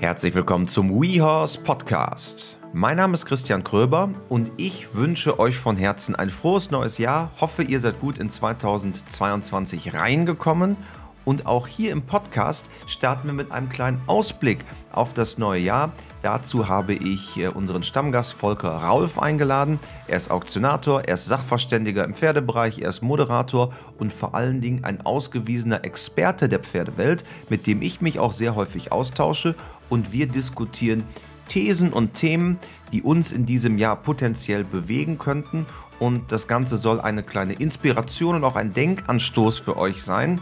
Herzlich willkommen zum WeHorse Podcast. Mein Name ist Christian Kröber und ich wünsche euch von Herzen ein frohes neues Jahr. Hoffe, ihr seid gut in 2022 reingekommen. Und auch hier im Podcast starten wir mit einem kleinen Ausblick auf das neue Jahr. Dazu habe ich äh, unseren Stammgast Volker Raulf eingeladen. Er ist Auktionator, er ist Sachverständiger im Pferdebereich, er ist Moderator und vor allen Dingen ein ausgewiesener Experte der Pferdewelt, mit dem ich mich auch sehr häufig austausche und wir diskutieren Thesen und Themen, die uns in diesem Jahr potenziell bewegen könnten. Und das Ganze soll eine kleine Inspiration und auch ein Denkanstoß für euch sein,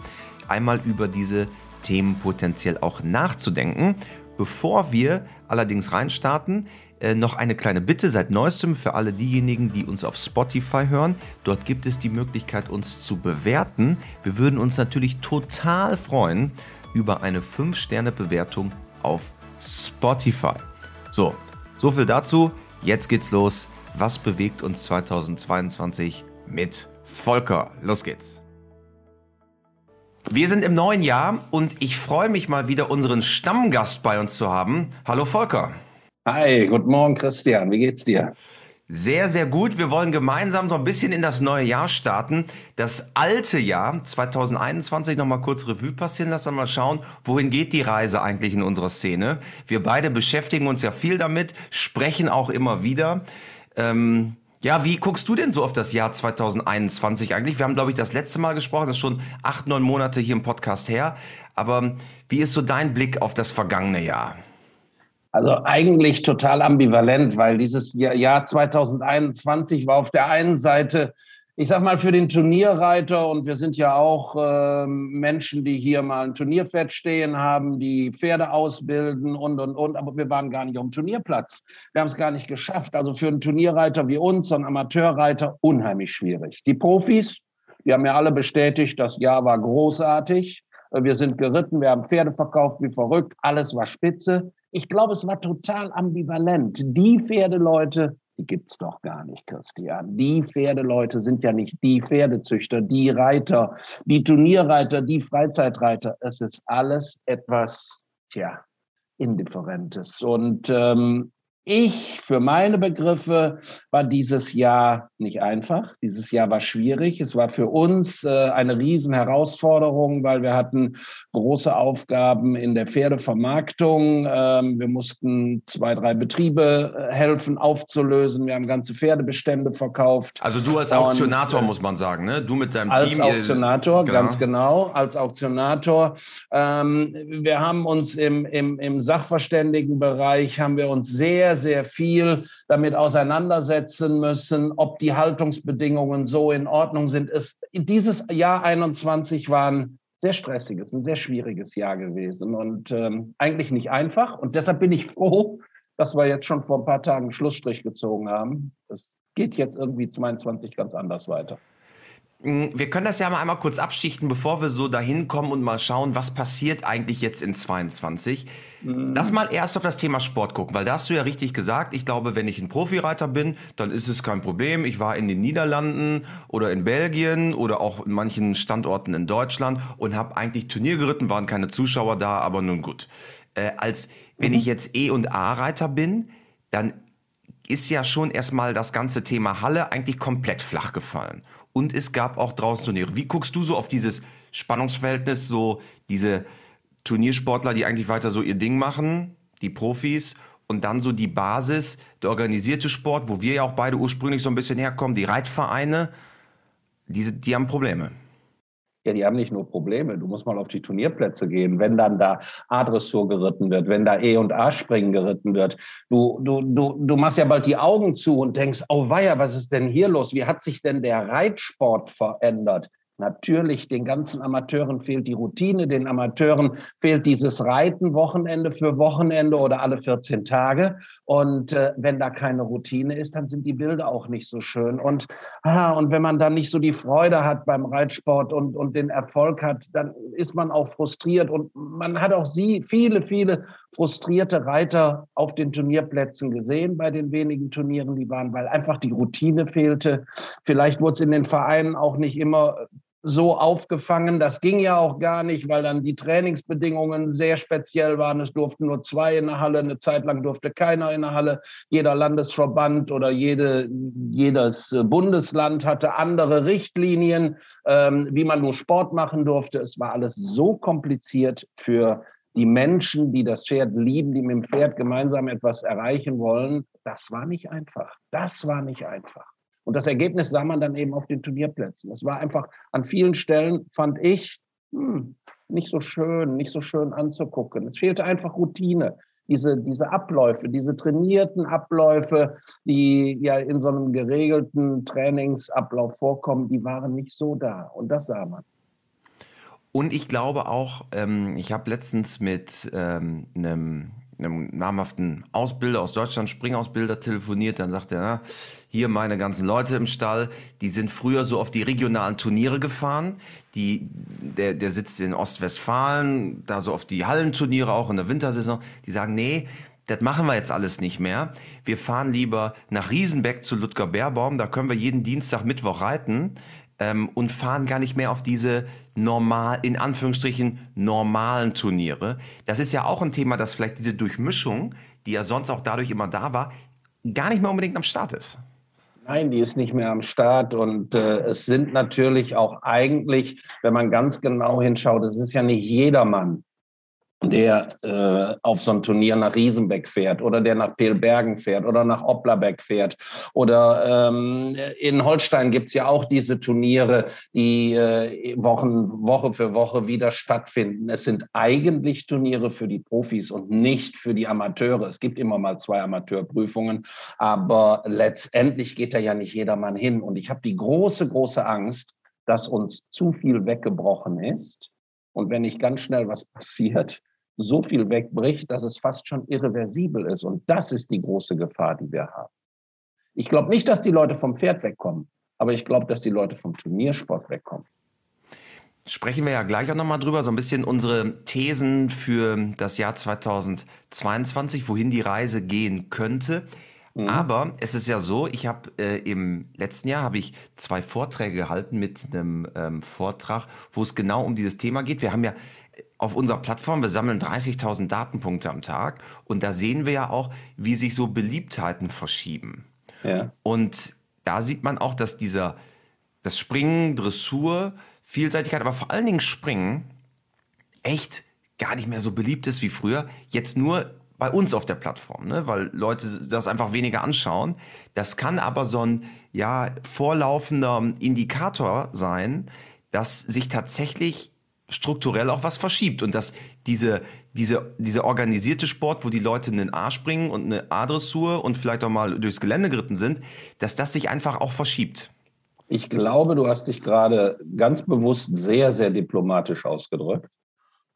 einmal über diese Themen potenziell auch nachzudenken. Bevor wir allerdings reinstarten, äh, noch eine kleine Bitte seit neuestem für alle diejenigen, die uns auf Spotify hören. Dort gibt es die Möglichkeit, uns zu bewerten. Wir würden uns natürlich total freuen über eine 5-Sterne-Bewertung auf Spotify. So, so viel dazu. Jetzt geht's los. Was bewegt uns 2022 mit Volker? Los geht's. Wir sind im neuen Jahr und ich freue mich mal wieder unseren Stammgast bei uns zu haben. Hallo Volker. Hi, guten Morgen Christian, wie geht's dir? Sehr, sehr gut. Wir wollen gemeinsam so ein bisschen in das neue Jahr starten. Das alte Jahr 2021 nochmal kurz Revue passieren lassen, mal schauen, wohin geht die Reise eigentlich in unserer Szene. Wir beide beschäftigen uns ja viel damit, sprechen auch immer wieder. Ähm, ja, wie guckst du denn so auf das Jahr 2021 eigentlich? Wir haben, glaube ich, das letzte Mal gesprochen, das ist schon acht, neun Monate hier im Podcast her. Aber wie ist so dein Blick auf das vergangene Jahr? Also eigentlich total ambivalent, weil dieses Jahr 2021 war auf der einen Seite, ich sag mal, für den Turnierreiter und wir sind ja auch äh, Menschen, die hier mal ein Turnierpferd stehen haben, die Pferde ausbilden und, und, und, aber wir waren gar nicht dem Turnierplatz. Wir haben es gar nicht geschafft. Also für einen Turnierreiter wie uns, so einen Amateurreiter, unheimlich schwierig. Die Profis, die haben ja alle bestätigt, das Jahr war großartig. Wir sind geritten, wir haben Pferde verkauft wie verrückt, alles war spitze. Ich glaube, es war total ambivalent. Die Pferdeleute, die gibt es doch gar nicht, Christian. Die Pferdeleute sind ja nicht die Pferdezüchter, die Reiter, die Turnierreiter, die Freizeitreiter. Es ist alles etwas, tja, Indifferentes. Und ähm, ich, für meine Begriffe, war dieses Jahr nicht einfach. Dieses Jahr war schwierig. Es war für uns äh, eine Riesenherausforderung, weil wir hatten große Aufgaben in der Pferdevermarktung. Ähm, wir mussten zwei, drei Betriebe äh, helfen aufzulösen. Wir haben ganze Pferdebestände verkauft. Also du als Auktionator, Und, äh, muss man sagen, ne? Du mit deinem als Team. Als Auktionator, genau. ganz genau, als Auktionator. Ähm, wir haben uns im, im, im Sachverständigenbereich, haben wir uns sehr, sehr, viel damit auseinandersetzen müssen, ob die Haltungsbedingungen so in Ordnung sind. Es, dieses Jahr 21 war ein sehr stressiges, ein sehr schwieriges Jahr gewesen und ähm, eigentlich nicht einfach. Und deshalb bin ich froh, dass wir jetzt schon vor ein paar Tagen einen Schlussstrich gezogen haben. Es geht jetzt irgendwie 22 ganz anders weiter. Mm, wir können das ja mal einmal kurz abschichten, bevor wir so dahin kommen und mal schauen, was passiert eigentlich jetzt in 22. Mhm. Lass mal erst auf das Thema Sport gucken, weil da hast du ja richtig gesagt, ich glaube, wenn ich ein Profireiter bin, dann ist es kein Problem. Ich war in den Niederlanden oder in Belgien oder auch in manchen Standorten in Deutschland und habe eigentlich Turnier geritten, waren keine Zuschauer da, aber nun gut. Äh, als wenn mhm. ich jetzt E- und A-Reiter bin, dann ist ja schon erstmal das ganze Thema Halle eigentlich komplett flach gefallen und es gab auch draußen Turniere. Wie guckst du so auf dieses Spannungsverhältnis, so diese Turniersportler, die eigentlich weiter so ihr Ding machen, die Profis und dann so die Basis, der organisierte Sport, wo wir ja auch beide ursprünglich so ein bisschen herkommen, die Reitvereine, die, die haben Probleme. Ja, die haben nicht nur Probleme. Du musst mal auf die Turnierplätze gehen, wenn dann da A-Dressur geritten wird, wenn da E- und A-Springen geritten wird. Du, du, du, du machst ja bald die Augen zu und denkst, oh weia, was ist denn hier los? Wie hat sich denn der Reitsport verändert? Natürlich, den ganzen Amateuren fehlt die Routine, den Amateuren fehlt dieses Reiten Wochenende für Wochenende oder alle 14 Tage. Und äh, wenn da keine Routine ist, dann sind die Bilder auch nicht so schön. Und, ah, und wenn man dann nicht so die Freude hat beim Reitsport und, und den Erfolg hat, dann ist man auch frustriert. Und man hat auch sie, viele, viele frustrierte Reiter auf den Turnierplätzen gesehen, bei den wenigen Turnieren, die waren, weil einfach die Routine fehlte. Vielleicht wurde es in den Vereinen auch nicht immer so aufgefangen. Das ging ja auch gar nicht, weil dann die Trainingsbedingungen sehr speziell waren. Es durften nur zwei in der Halle, eine Zeit lang durfte keiner in der Halle. Jeder Landesverband oder jede, jedes Bundesland hatte andere Richtlinien, ähm, wie man nur Sport machen durfte. Es war alles so kompliziert für die Menschen, die das Pferd lieben, die mit dem Pferd gemeinsam etwas erreichen wollen. Das war nicht einfach. Das war nicht einfach. Und das Ergebnis sah man dann eben auf den Turnierplätzen. Es war einfach an vielen Stellen, fand ich, hm, nicht so schön, nicht so schön anzugucken. Es fehlte einfach Routine. Diese, diese Abläufe, diese trainierten Abläufe, die ja in so einem geregelten Trainingsablauf vorkommen, die waren nicht so da. Und das sah man. Und ich glaube auch, ähm, ich habe letztens mit ähm, einem einem namhaften Ausbilder aus Deutschland, Springausbilder, telefoniert. Dann sagt er, na, hier meine ganzen Leute im Stall, die sind früher so auf die regionalen Turniere gefahren. Die, der, der sitzt in Ostwestfalen, da so auf die Hallenturniere auch in der Wintersaison. Die sagen, nee, das machen wir jetzt alles nicht mehr. Wir fahren lieber nach Riesenbeck zu Ludger Bärbaum, da können wir jeden Dienstag, Mittwoch reiten ähm, und fahren gar nicht mehr auf diese normal, in Anführungsstrichen, normalen Turniere. Das ist ja auch ein Thema, dass vielleicht diese Durchmischung, die ja sonst auch dadurch immer da war, gar nicht mehr unbedingt am Start ist. Nein, die ist nicht mehr am Start und äh, es sind natürlich auch eigentlich, wenn man ganz genau hinschaut, es ist ja nicht jedermann, der äh, auf so ein Turnier nach Riesenbeck fährt oder der nach Pelbergen fährt oder nach Oplabeck fährt. Oder ähm, in Holstein gibt es ja auch diese Turniere, die äh, Wochen, Woche für Woche wieder stattfinden. Es sind eigentlich Turniere für die Profis und nicht für die Amateure. Es gibt immer mal zwei Amateurprüfungen, aber letztendlich geht da ja nicht jedermann hin. Und ich habe die große, große Angst, dass uns zu viel weggebrochen ist. Und wenn nicht ganz schnell was passiert, so viel wegbricht, dass es fast schon irreversibel ist. Und das ist die große Gefahr, die wir haben. Ich glaube nicht, dass die Leute vom Pferd wegkommen, aber ich glaube, dass die Leute vom Turniersport wegkommen. Sprechen wir ja gleich auch nochmal drüber, so ein bisschen unsere Thesen für das Jahr 2022, wohin die Reise gehen könnte. Mhm. Aber es ist ja so, ich habe äh, im letzten Jahr habe ich zwei Vorträge gehalten mit einem ähm, Vortrag, wo es genau um dieses Thema geht. Wir haben ja auf unserer Plattform, wir sammeln 30.000 Datenpunkte am Tag und da sehen wir ja auch, wie sich so Beliebtheiten verschieben. Ja. Und da sieht man auch, dass dieser, das Springen, Dressur, Vielseitigkeit, aber vor allen Dingen Springen echt gar nicht mehr so beliebt ist wie früher. Jetzt nur bei uns auf der Plattform, ne? weil Leute das einfach weniger anschauen. Das kann aber so ein ja, vorlaufender Indikator sein, dass sich tatsächlich strukturell auch was verschiebt und dass diese, diese, diese organisierte Sport, wo die Leute einen A springen und eine A-Dressur und vielleicht auch mal durchs Gelände geritten sind, dass das sich einfach auch verschiebt. Ich glaube, du hast dich gerade ganz bewusst sehr, sehr diplomatisch ausgedrückt.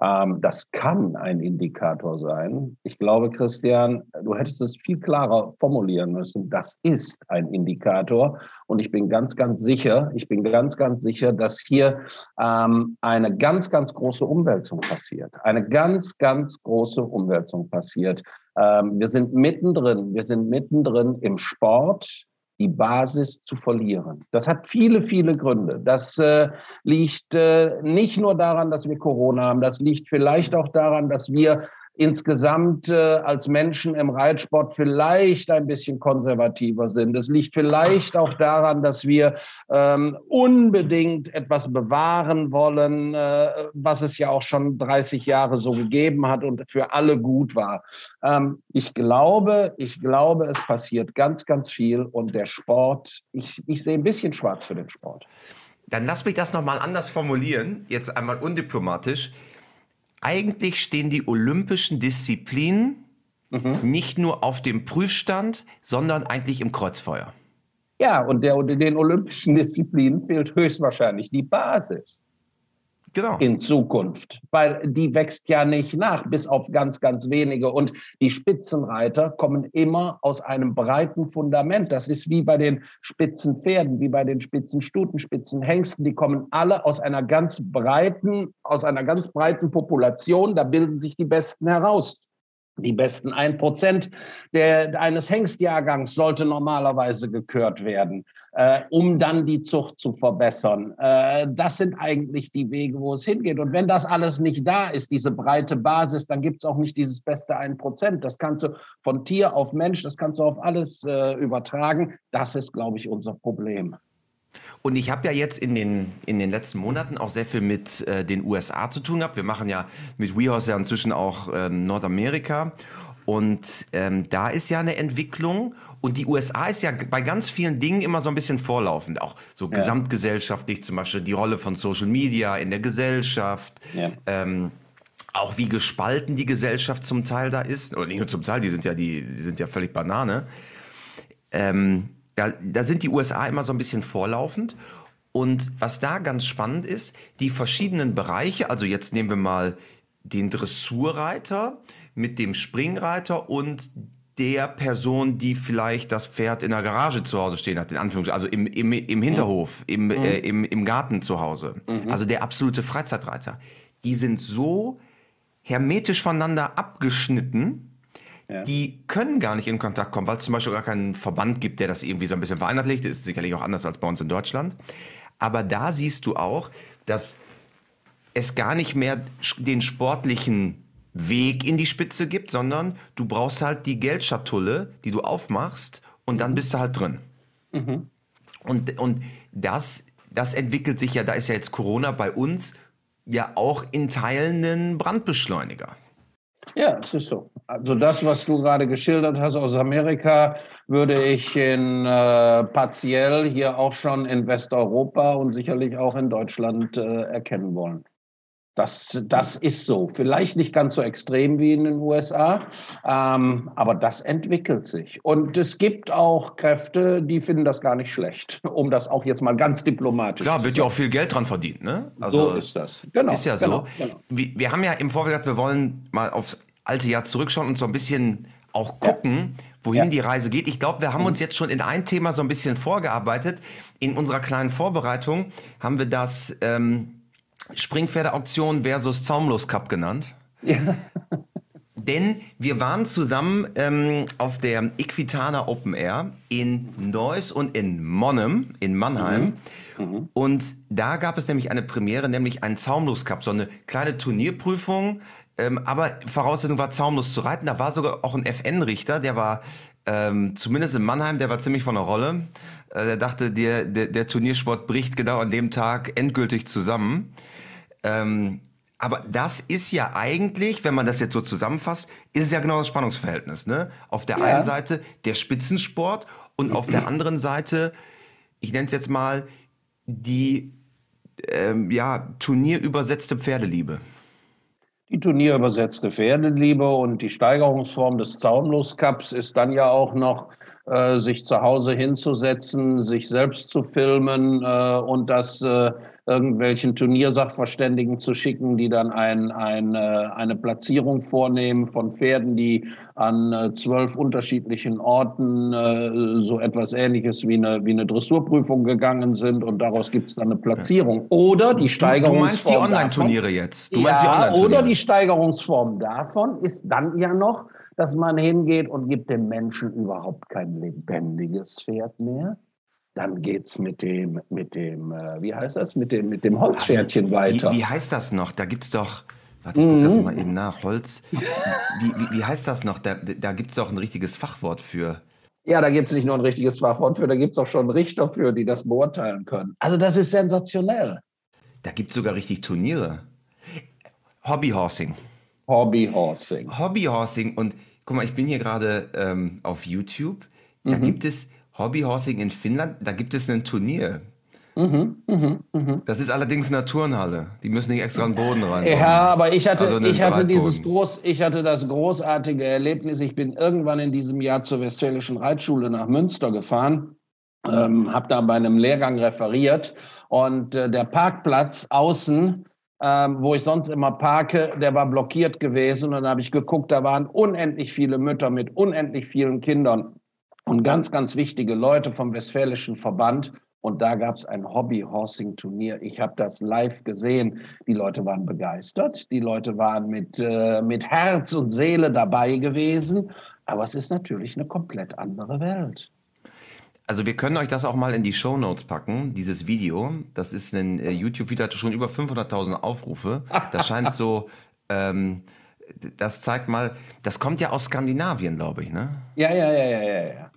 Ähm, das kann ein Indikator sein. Ich glaube, Christian, du hättest es viel klarer formulieren müssen. Das ist ein Indikator. Und ich bin ganz, ganz sicher, ich bin ganz, ganz sicher, dass hier ähm, eine ganz, ganz große Umwälzung passiert. Eine ganz, ganz große Umwälzung passiert. Ähm, wir sind mittendrin. Wir sind mittendrin im Sport die Basis zu verlieren. Das hat viele, viele Gründe. Das äh, liegt äh, nicht nur daran, dass wir Corona haben, das liegt vielleicht auch daran, dass wir insgesamt äh, als Menschen im Reitsport vielleicht ein bisschen konservativer sind. Es liegt vielleicht auch daran, dass wir ähm, unbedingt etwas bewahren wollen, äh, was es ja auch schon 30 Jahre so gegeben hat und für alle gut war. Ähm, ich glaube, ich glaube, es passiert ganz, ganz viel und der Sport, ich, ich sehe ein bisschen schwarz für den Sport. Dann lass mich das nochmal anders formulieren, jetzt einmal undiplomatisch eigentlich stehen die olympischen Disziplinen mhm. nicht nur auf dem Prüfstand, sondern eigentlich im Kreuzfeuer. Ja, und der, den olympischen Disziplinen fehlt höchstwahrscheinlich die Basis genau. in Zukunft, weil die wächst ja nicht nach, bis auf ganz, ganz wenige. Und die Spitzenreiter kommen immer aus einem breiten Fundament. Das ist wie bei den Spitzenpferden, wie bei den Spitzenstuten, Spitzenhengsten. Die kommen alle aus einer ganz breiten, aus einer ganz breiten Population. Da bilden sich die Besten heraus. Die besten 1% der, eines Hengstjahrgangs sollte normalerweise gekürt werden. Äh, um dann die Zucht zu verbessern. Äh, das sind eigentlich die Wege, wo es hingeht. Und wenn das alles nicht da ist, diese breite Basis, dann gibt es auch nicht dieses beste 1%. Das kannst du von Tier auf Mensch, das kannst du auf alles äh, übertragen. Das ist, glaube ich, unser Problem. Und ich habe ja jetzt in den, in den letzten Monaten auch sehr viel mit äh, den USA zu tun gehabt. Wir machen ja mit WeHorse ja inzwischen auch ähm, Nordamerika. Und ähm, da ist ja eine Entwicklung. Und die USA ist ja bei ganz vielen Dingen immer so ein bisschen vorlaufend. Auch so ja. gesamtgesellschaftlich, zum Beispiel die Rolle von Social Media in der Gesellschaft. Ja. Ähm, auch wie gespalten die Gesellschaft zum Teil da ist. Oder nicht nur zum Teil, die sind ja, die, die sind ja völlig Banane. Ähm, da, da sind die USA immer so ein bisschen vorlaufend. Und was da ganz spannend ist, die verschiedenen Bereiche, also jetzt nehmen wir mal den Dressurreiter mit dem Springreiter und der Person, die vielleicht das Pferd in der Garage zu Hause stehen hat, in Anführungszeichen, also im, im, im Hinterhof, im, mhm. äh, im, im Garten zu Hause. Mhm. Also der absolute Freizeitreiter. Die sind so hermetisch voneinander abgeschnitten, die können gar nicht in Kontakt kommen, weil es zum Beispiel gar keinen Verband gibt, der das irgendwie so ein bisschen vereinheitlicht. Das ist sicherlich auch anders als bei uns in Deutschland. Aber da siehst du auch, dass es gar nicht mehr den sportlichen Weg in die Spitze gibt, sondern du brauchst halt die Geldschatulle, die du aufmachst und dann bist du halt drin. Mhm. Und, und das, das entwickelt sich ja, da ist ja jetzt Corona bei uns ja auch in Teilen ein Brandbeschleuniger. Ja, es ist so. Also das, was du gerade geschildert hast aus Amerika, würde ich in äh, partiell hier auch schon in Westeuropa und sicherlich auch in Deutschland äh, erkennen wollen. Das, das ist so. Vielleicht nicht ganz so extrem wie in den USA, ähm, aber das entwickelt sich. Und es gibt auch Kräfte, die finden das gar nicht schlecht, um das auch jetzt mal ganz diplomatisch Klar, zu wird ja auch viel Geld dran verdient, ne? Also, so ist das. Genau. Ist ja genau, so. Genau. Wir, wir haben ja im Vorfeld gesagt, wir wollen mal aufs alte Jahr zurückschauen und so ein bisschen auch gucken, ja. wohin ja. die Reise geht. Ich glaube, wir haben uns jetzt schon in ein Thema so ein bisschen vorgearbeitet. In unserer kleinen Vorbereitung haben wir das. Ähm, Springpferde-Auktion versus Zaumlos Cup genannt. Ja. Denn wir waren zusammen ähm, auf der Equitana Open Air in Neuss und in Monnem, in Mannheim. Mhm. Mhm. Und da gab es nämlich eine Premiere, nämlich einen Zaumlos Cup, so eine kleine Turnierprüfung. Ähm, aber Voraussetzung war, zaumlos zu reiten. Da war sogar auch ein FN-Richter, der war ähm, zumindest in Mannheim, der war ziemlich von der Rolle. Äh, der dachte, der, der, der Turniersport bricht genau an dem Tag endgültig zusammen. Ähm, aber das ist ja eigentlich, wenn man das jetzt so zusammenfasst, ist es ja genau das Spannungsverhältnis. Ne? Auf der ja. einen Seite der Spitzensport und auf der anderen Seite, ich nenne es jetzt mal, die ähm, ja, turnierübersetzte Pferdeliebe. Die turnierübersetzte Pferdeliebe und die Steigerungsform des Zaumlos-Cups ist dann ja auch noch, äh, sich zu Hause hinzusetzen, sich selbst zu filmen äh, und das äh, irgendwelchen Turniersachverständigen zu schicken, die dann ein, ein, eine Platzierung vornehmen von Pferden, die an äh, zwölf unterschiedlichen Orten äh, so etwas Ähnliches wie eine, wie eine Dressurprüfung gegangen sind und daraus gibt es dann eine Platzierung. Oder die Steigerungsform. Du, meinst die Online-Turniere jetzt? Du meinst ja, die oder die Steigerungsform davon ist dann ja noch, dass man hingeht und gibt dem Menschen überhaupt kein lebendiges Pferd mehr dann geht es mit dem, mit dem, äh, wie heißt das, mit dem, mit dem Holzpferdchen weiter. Wie, wie heißt das noch? Da gibt es doch, warte, ich mhm. das mal eben nach, Holz. Wie, wie, wie heißt das noch? Da, da gibt es doch ein richtiges Fachwort für. Ja, da gibt es nicht nur ein richtiges Fachwort für, da gibt es auch schon Richter für, die das beurteilen können. Also das ist sensationell. Da gibt es sogar richtig Turniere. Hobbyhorsing. Hobbyhorsing. Hobbyhorsing. Und guck mal, ich bin hier gerade ähm, auf YouTube. Da mhm. gibt es Hobbyhorsing in Finnland, da gibt es ein Turnier. Mhm, mh, mh. Das ist allerdings eine Turnhalle. Die müssen nicht extra einen Boden rein. Ja, aber ich hatte, also ich hatte dieses groß, ich hatte das großartige Erlebnis. Ich bin irgendwann in diesem Jahr zur Westfälischen Reitschule nach Münster gefahren, ähm, habe da bei einem Lehrgang referiert und äh, der Parkplatz außen ähm, wo ich sonst immer parke, der war blockiert gewesen. Und dann habe ich geguckt, da waren unendlich viele Mütter mit unendlich vielen Kindern und ganz, ganz wichtige Leute vom Westfälischen Verband. Und da gab es ein Hobby-Horsing-Turnier. Ich habe das live gesehen. Die Leute waren begeistert. Die Leute waren mit, äh, mit Herz und Seele dabei gewesen. Aber es ist natürlich eine komplett andere Welt. Also wir können euch das auch mal in die Show Notes packen, dieses Video. Das ist ein äh, YouTube-Video, hat schon über 500.000 Aufrufe. Das scheint so, ähm, das zeigt mal, das kommt ja aus Skandinavien, glaube ich, ne? Ja, ja, ja, ja, ja, ja.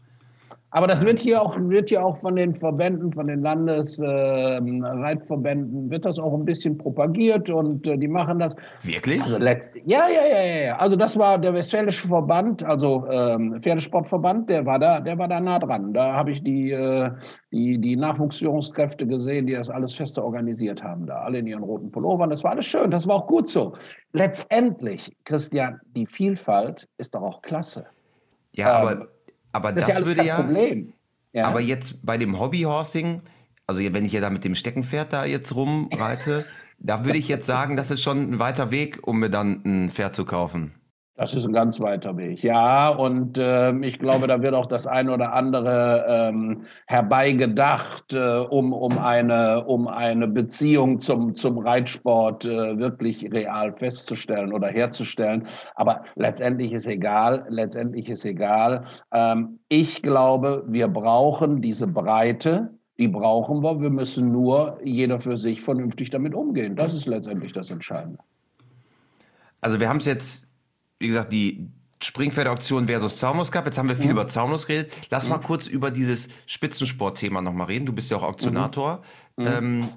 Aber das wird hier auch, wird hier auch von den Verbänden, von den Landesreitverbänden, äh, wird das auch ein bisschen propagiert und äh, die machen das. Wirklich? Also letzt, ja, ja, ja, ja. Also das war der Westfälische Verband, also ähm, Pferdesportverband, der war da, der war da nah dran. Da habe ich die, äh, die, die Nachwuchsführungskräfte gesehen, die das alles feste organisiert haben, da alle in ihren roten Pullovern. Das war alles schön, das war auch gut so. Letztendlich, Christian, die Vielfalt ist doch auch klasse. Ja, ähm, aber aber das, das ja würde ja. Problem. Ja. Aber jetzt bei dem Hobbyhorsing, also wenn ich ja da mit dem Steckenpferd da jetzt rumreite, da würde ich jetzt sagen, das ist schon ein weiter Weg, um mir dann ein Pferd zu kaufen. Das ist ein ganz weiter Weg, ja. Und äh, ich glaube, da wird auch das eine oder andere ähm, herbeigedacht, äh, um, um, eine, um eine Beziehung zum, zum Reitsport äh, wirklich real festzustellen oder herzustellen. Aber letztendlich ist egal, letztendlich ist egal. Ähm, ich glaube, wir brauchen diese Breite. Die brauchen wir. Wir müssen nur jeder für sich vernünftig damit umgehen. Das ist letztendlich das Entscheidende. Also wir haben es jetzt wie gesagt, die Springpferde-Auktion versus Zaunus Cup. Jetzt haben wir viel ja. über Zaunus geredet. Lass ja. mal kurz über dieses Spitzensport-Thema nochmal reden. Du bist ja auch Auktionator. Mhm. Ähm,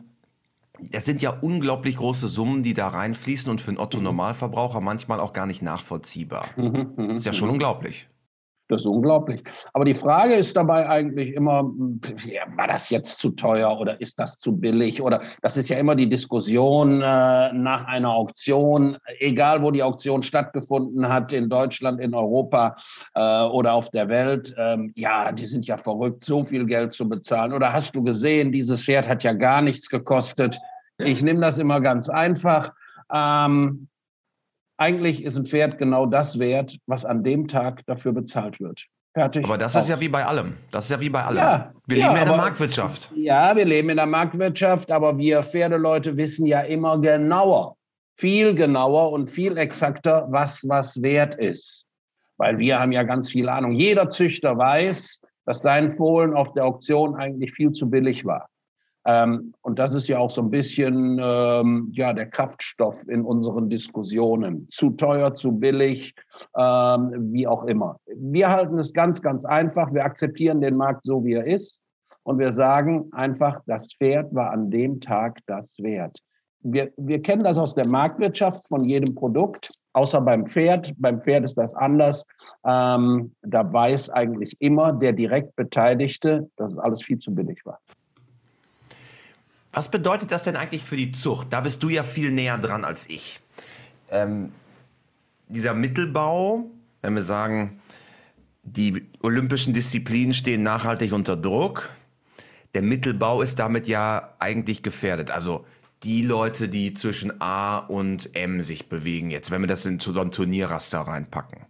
es sind ja unglaublich große Summen, die da reinfließen und für einen Otto-Normalverbraucher manchmal auch gar nicht nachvollziehbar. Mhm. mhm ist ja schon mhm. unglaublich. Das ist unglaublich. Aber die Frage ist dabei eigentlich immer, war das jetzt zu teuer oder ist das zu billig? Oder das ist ja immer die Diskussion äh, nach einer Auktion, egal wo die Auktion stattgefunden hat, in Deutschland, in Europa äh, oder auf der Welt. Ähm, ja, die sind ja verrückt, so viel Geld zu bezahlen. Oder hast du gesehen, dieses Pferd hat ja gar nichts gekostet. Ich nehme das immer ganz einfach. Ähm, eigentlich ist ein Pferd genau das wert, was an dem Tag dafür bezahlt wird. Fertig. Aber das ist ja wie bei allem. Das ist ja wie bei allem. Ja, wir leben ja, in der Marktwirtschaft. Ja, wir leben in der Marktwirtschaft, aber wir Pferdeleute wissen ja immer genauer, viel genauer und viel exakter, was was wert ist. Weil wir haben ja ganz viel Ahnung. Jeder Züchter weiß, dass sein Fohlen auf der Auktion eigentlich viel zu billig war. Ähm, und das ist ja auch so ein bisschen ähm, ja, der Kraftstoff in unseren Diskussionen. Zu teuer, zu billig, ähm, wie auch immer. Wir halten es ganz, ganz einfach. Wir akzeptieren den Markt so, wie er ist. Und wir sagen einfach, das Pferd war an dem Tag das wert. Wir, wir kennen das aus der Marktwirtschaft von jedem Produkt, außer beim Pferd. Beim Pferd ist das anders. Ähm, da weiß eigentlich immer der direkt Beteiligte, dass es alles viel zu billig war. Was bedeutet das denn eigentlich für die Zucht? Da bist du ja viel näher dran als ich. Ähm, dieser Mittelbau, wenn wir sagen, die olympischen Disziplinen stehen nachhaltig unter Druck, der Mittelbau ist damit ja eigentlich gefährdet. Also die Leute, die zwischen A und M sich bewegen, jetzt, wenn wir das in so ein Turnierraster reinpacken.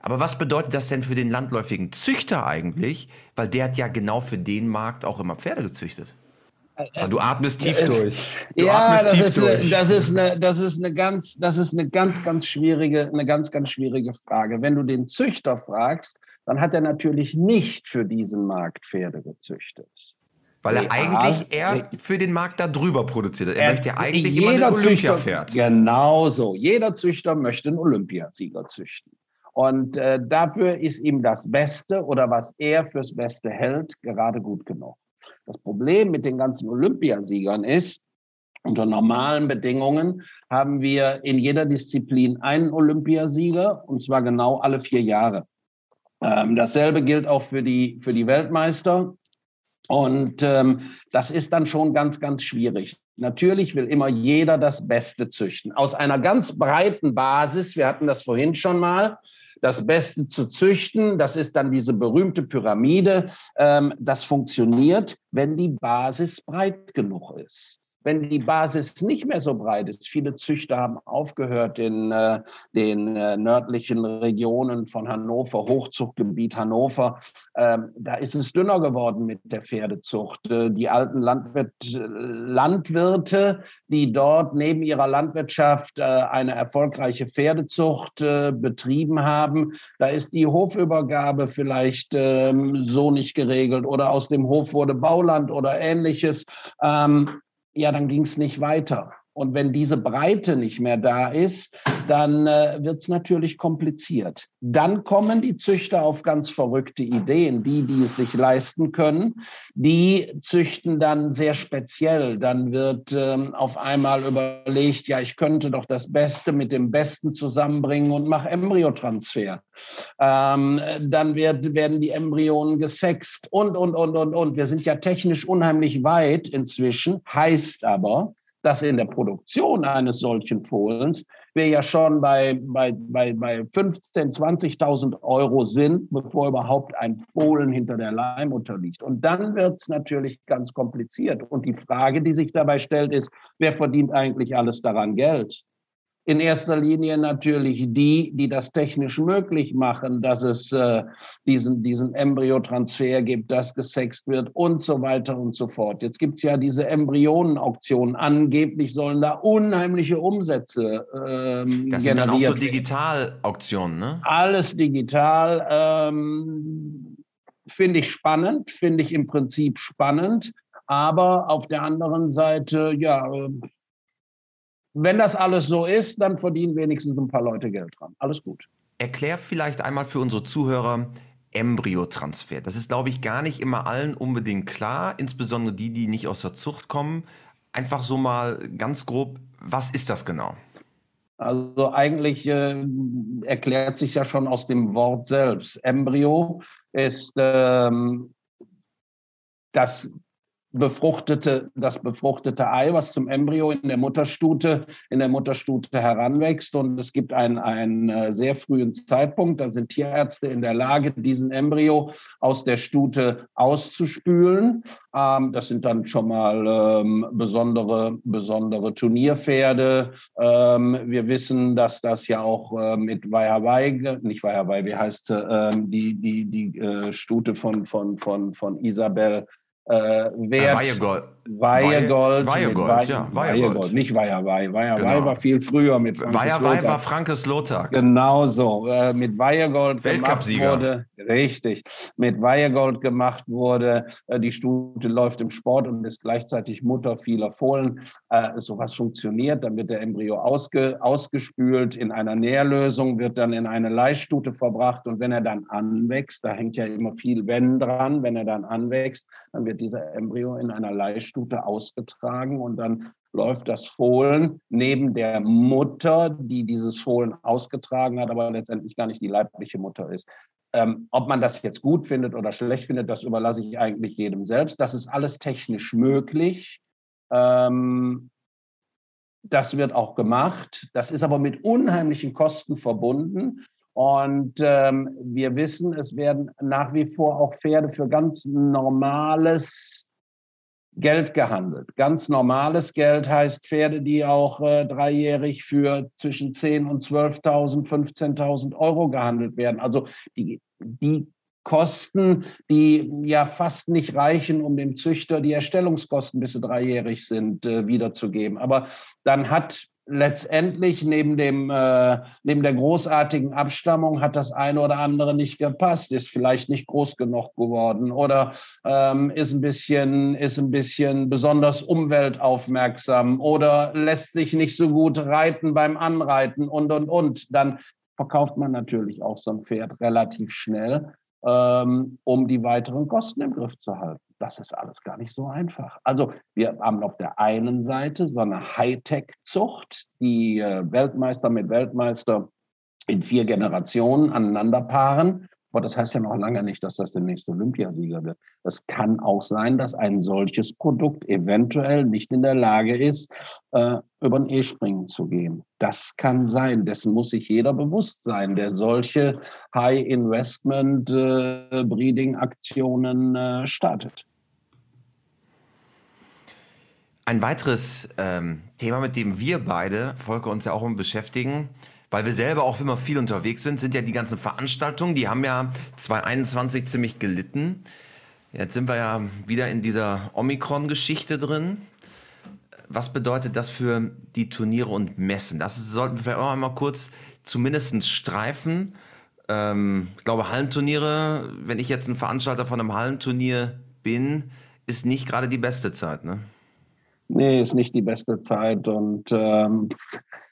Aber was bedeutet das denn für den landläufigen Züchter eigentlich? Weil der hat ja genau für den Markt auch immer Pferde gezüchtet. Ja, du atmest tief durch. Du ja, atmest das tief ist durch. Eine, das ist eine, das ist eine ganz, das ist eine ganz, ganz schwierige, eine ganz, ganz schwierige Frage. Wenn du den Züchter fragst, dann hat er natürlich nicht für diesen Markt Pferde gezüchtet. Weil er ja, eigentlich eher für den Markt da drüber produziert hat. Er, er möchte ja eigentlich jeder immer ein Olympiapferd. Genau so. Jeder Züchter möchte einen Olympiasieger züchten. Und äh, dafür ist ihm das Beste oder was er fürs Beste hält, gerade gut genug. Das Problem mit den ganzen Olympiasiegern ist, unter normalen Bedingungen haben wir in jeder Disziplin einen Olympiasieger, und zwar genau alle vier Jahre. Ähm, dasselbe gilt auch für die, für die Weltmeister. Und ähm, das ist dann schon ganz, ganz schwierig. Natürlich will immer jeder das Beste züchten. Aus einer ganz breiten Basis, wir hatten das vorhin schon mal, das Beste zu züchten. Das ist dann diese berühmte Pyramide. Ähm, das funktioniert, wenn die Basis breit genug ist. Wenn die Basis nicht mehr so breit ist, viele Züchter haben aufgehört in äh, den äh, nördlichen Regionen von Hannover, Hochzuchtgebiet Hannover, ähm, da ist es dünner geworden mit der Pferdezucht. Äh, die alten Landwirt, Landwirte, die dort neben ihrer Landwirtschaft äh, eine erfolgreiche Pferdezucht äh, betrieben haben, da ist die Hofübergabe vielleicht ähm, so nicht geregelt oder aus dem Hof wurde Bauland oder ähnliches. Ähm, ja, dann ging es nicht weiter. Und wenn diese Breite nicht mehr da ist, dann äh, wird es natürlich kompliziert. Dann kommen die Züchter auf ganz verrückte Ideen. Die, die es sich leisten können, die züchten dann sehr speziell. Dann wird ähm, auf einmal überlegt, ja, ich könnte doch das Beste mit dem Besten zusammenbringen und mache Embryotransfer. Ähm, dann wird, werden die Embryonen gesext und, und, und, und, und. Wir sind ja technisch unheimlich weit inzwischen, heißt aber, dass in der Produktion eines solchen Fohlens wir ja schon bei, bei, bei, bei 15.000, 20.000 Euro sind, bevor überhaupt ein Fohlen hinter der Leihmutter liegt. Und dann wird es natürlich ganz kompliziert. Und die Frage, die sich dabei stellt, ist, wer verdient eigentlich alles daran Geld? In erster Linie natürlich die, die das technisch möglich machen, dass es äh, diesen, diesen Embryotransfer gibt, dass gesext wird und so weiter und so fort. Jetzt gibt es ja diese Embryonenauktionen. Angeblich sollen da unheimliche Umsätze ähm, Das sind dann auch so Digitalauktionen, ne? Alles digital. Ähm, finde ich spannend, finde ich im Prinzip spannend. Aber auf der anderen Seite, ja, wenn das alles so ist, dann verdienen wenigstens ein paar Leute Geld dran. Alles gut. Erklär vielleicht einmal für unsere Zuhörer Embryotransfer. Das ist, glaube ich, gar nicht immer allen unbedingt klar, insbesondere die, die nicht aus der Zucht kommen. Einfach so mal ganz grob, was ist das genau? Also eigentlich äh, erklärt sich ja schon aus dem Wort selbst. Embryo ist ähm, das befruchtete, das befruchtete Ei, was zum Embryo in der Mutterstute, in der Mutterstute heranwächst. Und es gibt einen, einen äh, sehr frühen Zeitpunkt, da sind Tierärzte in der Lage, diesen Embryo aus der Stute auszuspülen. Ähm, das sind dann schon mal ähm, besondere, besondere Turnierpferde. Ähm, wir wissen, dass das ja auch äh, mit Weiherwei, nicht Weiherwei, wie heißt sie, äh, die, die, die äh, Stute von, von, von, von Isabel äh, Wert. Weihegold. Weihegold. Weihegold, ja. Weihegold. Nicht Weiherwei. Weiherwei genau. war viel früher mit Frankes Weiherwei war Frankes Lothar. Genau so. Äh, mit Weihegold gemacht wurde. Richtig. Mit Weihegold gemacht wurde. Äh, die Stute läuft im Sport und ist gleichzeitig Mutter vieler Fohlen. Äh, sowas funktioniert. Dann wird der Embryo ausge, ausgespült in einer Nährlösung, wird dann in eine Leihstute verbracht. Und wenn er dann anwächst, da hängt ja immer viel Wenn dran, wenn er dann anwächst, dann wird dieser Embryo in einer Leihstute ausgetragen und dann läuft das Fohlen neben der Mutter, die dieses Fohlen ausgetragen hat, aber letztendlich gar nicht die leibliche Mutter ist. Ähm, ob man das jetzt gut findet oder schlecht findet, das überlasse ich eigentlich jedem selbst. Das ist alles technisch möglich. Ähm, das wird auch gemacht. Das ist aber mit unheimlichen Kosten verbunden. Und ähm, wir wissen, es werden nach wie vor auch Pferde für ganz normales Geld gehandelt. Ganz normales Geld heißt Pferde, die auch äh, dreijährig für zwischen 10.000 und 12.000, 15.000 Euro gehandelt werden. Also die, die Kosten, die ja fast nicht reichen, um dem Züchter die Erstellungskosten, bis sie dreijährig sind, äh, wiederzugeben. Aber dann hat letztendlich neben dem äh, neben der großartigen Abstammung hat das eine oder andere nicht gepasst, ist vielleicht nicht groß genug geworden oder ähm, ist ein bisschen ist ein bisschen besonders umweltaufmerksam oder lässt sich nicht so gut reiten beim Anreiten und und und. Dann verkauft man natürlich auch so ein Pferd relativ schnell, ähm, um die weiteren Kosten im Griff zu halten das ist alles gar nicht so einfach. Also wir haben auf der einen Seite so eine Hightech-Zucht, die äh, Weltmeister mit Weltmeister in vier Generationen aneinander paaren. Aber das heißt ja noch lange nicht, dass das der nächste Olympiasieger wird. Es kann auch sein, dass ein solches Produkt eventuell nicht in der Lage ist, äh, über den E-Springen zu gehen. Das kann sein. Dessen muss sich jeder bewusst sein, der solche High-Investment-Breeding-Aktionen äh, äh, startet. Ein weiteres ähm, Thema, mit dem wir beide, Volker, uns ja auch immer beschäftigen, weil wir selber auch immer viel unterwegs sind, sind ja die ganzen Veranstaltungen. Die haben ja 2021 ziemlich gelitten. Jetzt sind wir ja wieder in dieser Omikron-Geschichte drin. Was bedeutet das für die Turniere und Messen? Das sollten wir auch einmal kurz zumindest streifen. Ähm, ich glaube, Hallenturniere, wenn ich jetzt ein Veranstalter von einem Hallenturnier bin, ist nicht gerade die beste Zeit, ne? Nee, ist nicht die beste Zeit und ähm,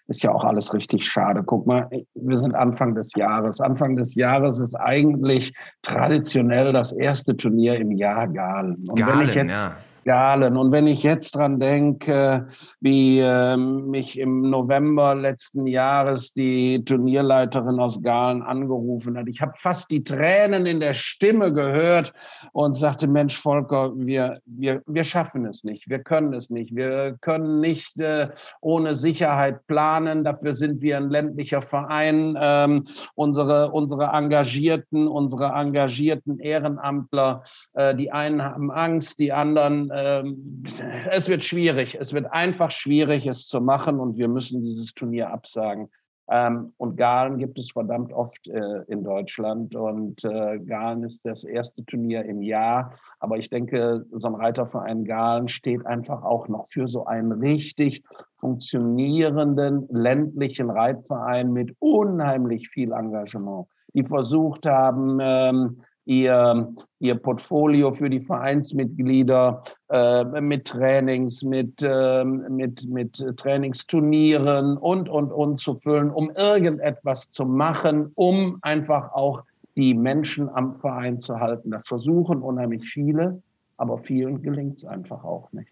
ist ja auch alles richtig schade. Guck mal, wir sind Anfang des Jahres. Anfang des Jahres ist eigentlich traditionell das erste Turnier im Jahr Galen. Und Galen, wenn ich jetzt, ja Galen. Und wenn ich jetzt dran denke, wie äh, mich im November letzten Jahres die Turnierleiterin aus Galen angerufen hat, ich habe fast die Tränen in der Stimme gehört und sagte, Mensch, Volker, wir, wir, wir schaffen es nicht, wir können es nicht, wir können nicht äh, ohne Sicherheit planen, dafür sind wir ein ländlicher Verein. Ähm, unsere, unsere Engagierten, unsere engagierten Ehrenamtler, äh, die einen haben Angst, die anderen ähm, es wird schwierig. Es wird einfach schwierig, es zu machen und wir müssen dieses Turnier absagen. Ähm, und Galen gibt es verdammt oft äh, in Deutschland und äh, Galen ist das erste Turnier im Jahr. Aber ich denke, so ein Reiterverein Galen steht einfach auch noch für so einen richtig funktionierenden ländlichen Reitverein mit unheimlich viel Engagement, die versucht haben, ähm, ihr, ihr Portfolio für die Vereinsmitglieder äh, mit Trainings, mit, äh, mit, mit Trainingsturnieren und, und, und zu füllen, um irgendetwas zu machen, um einfach auch die Menschen am Verein zu halten. Das versuchen unheimlich viele, aber vielen gelingt es einfach auch nicht.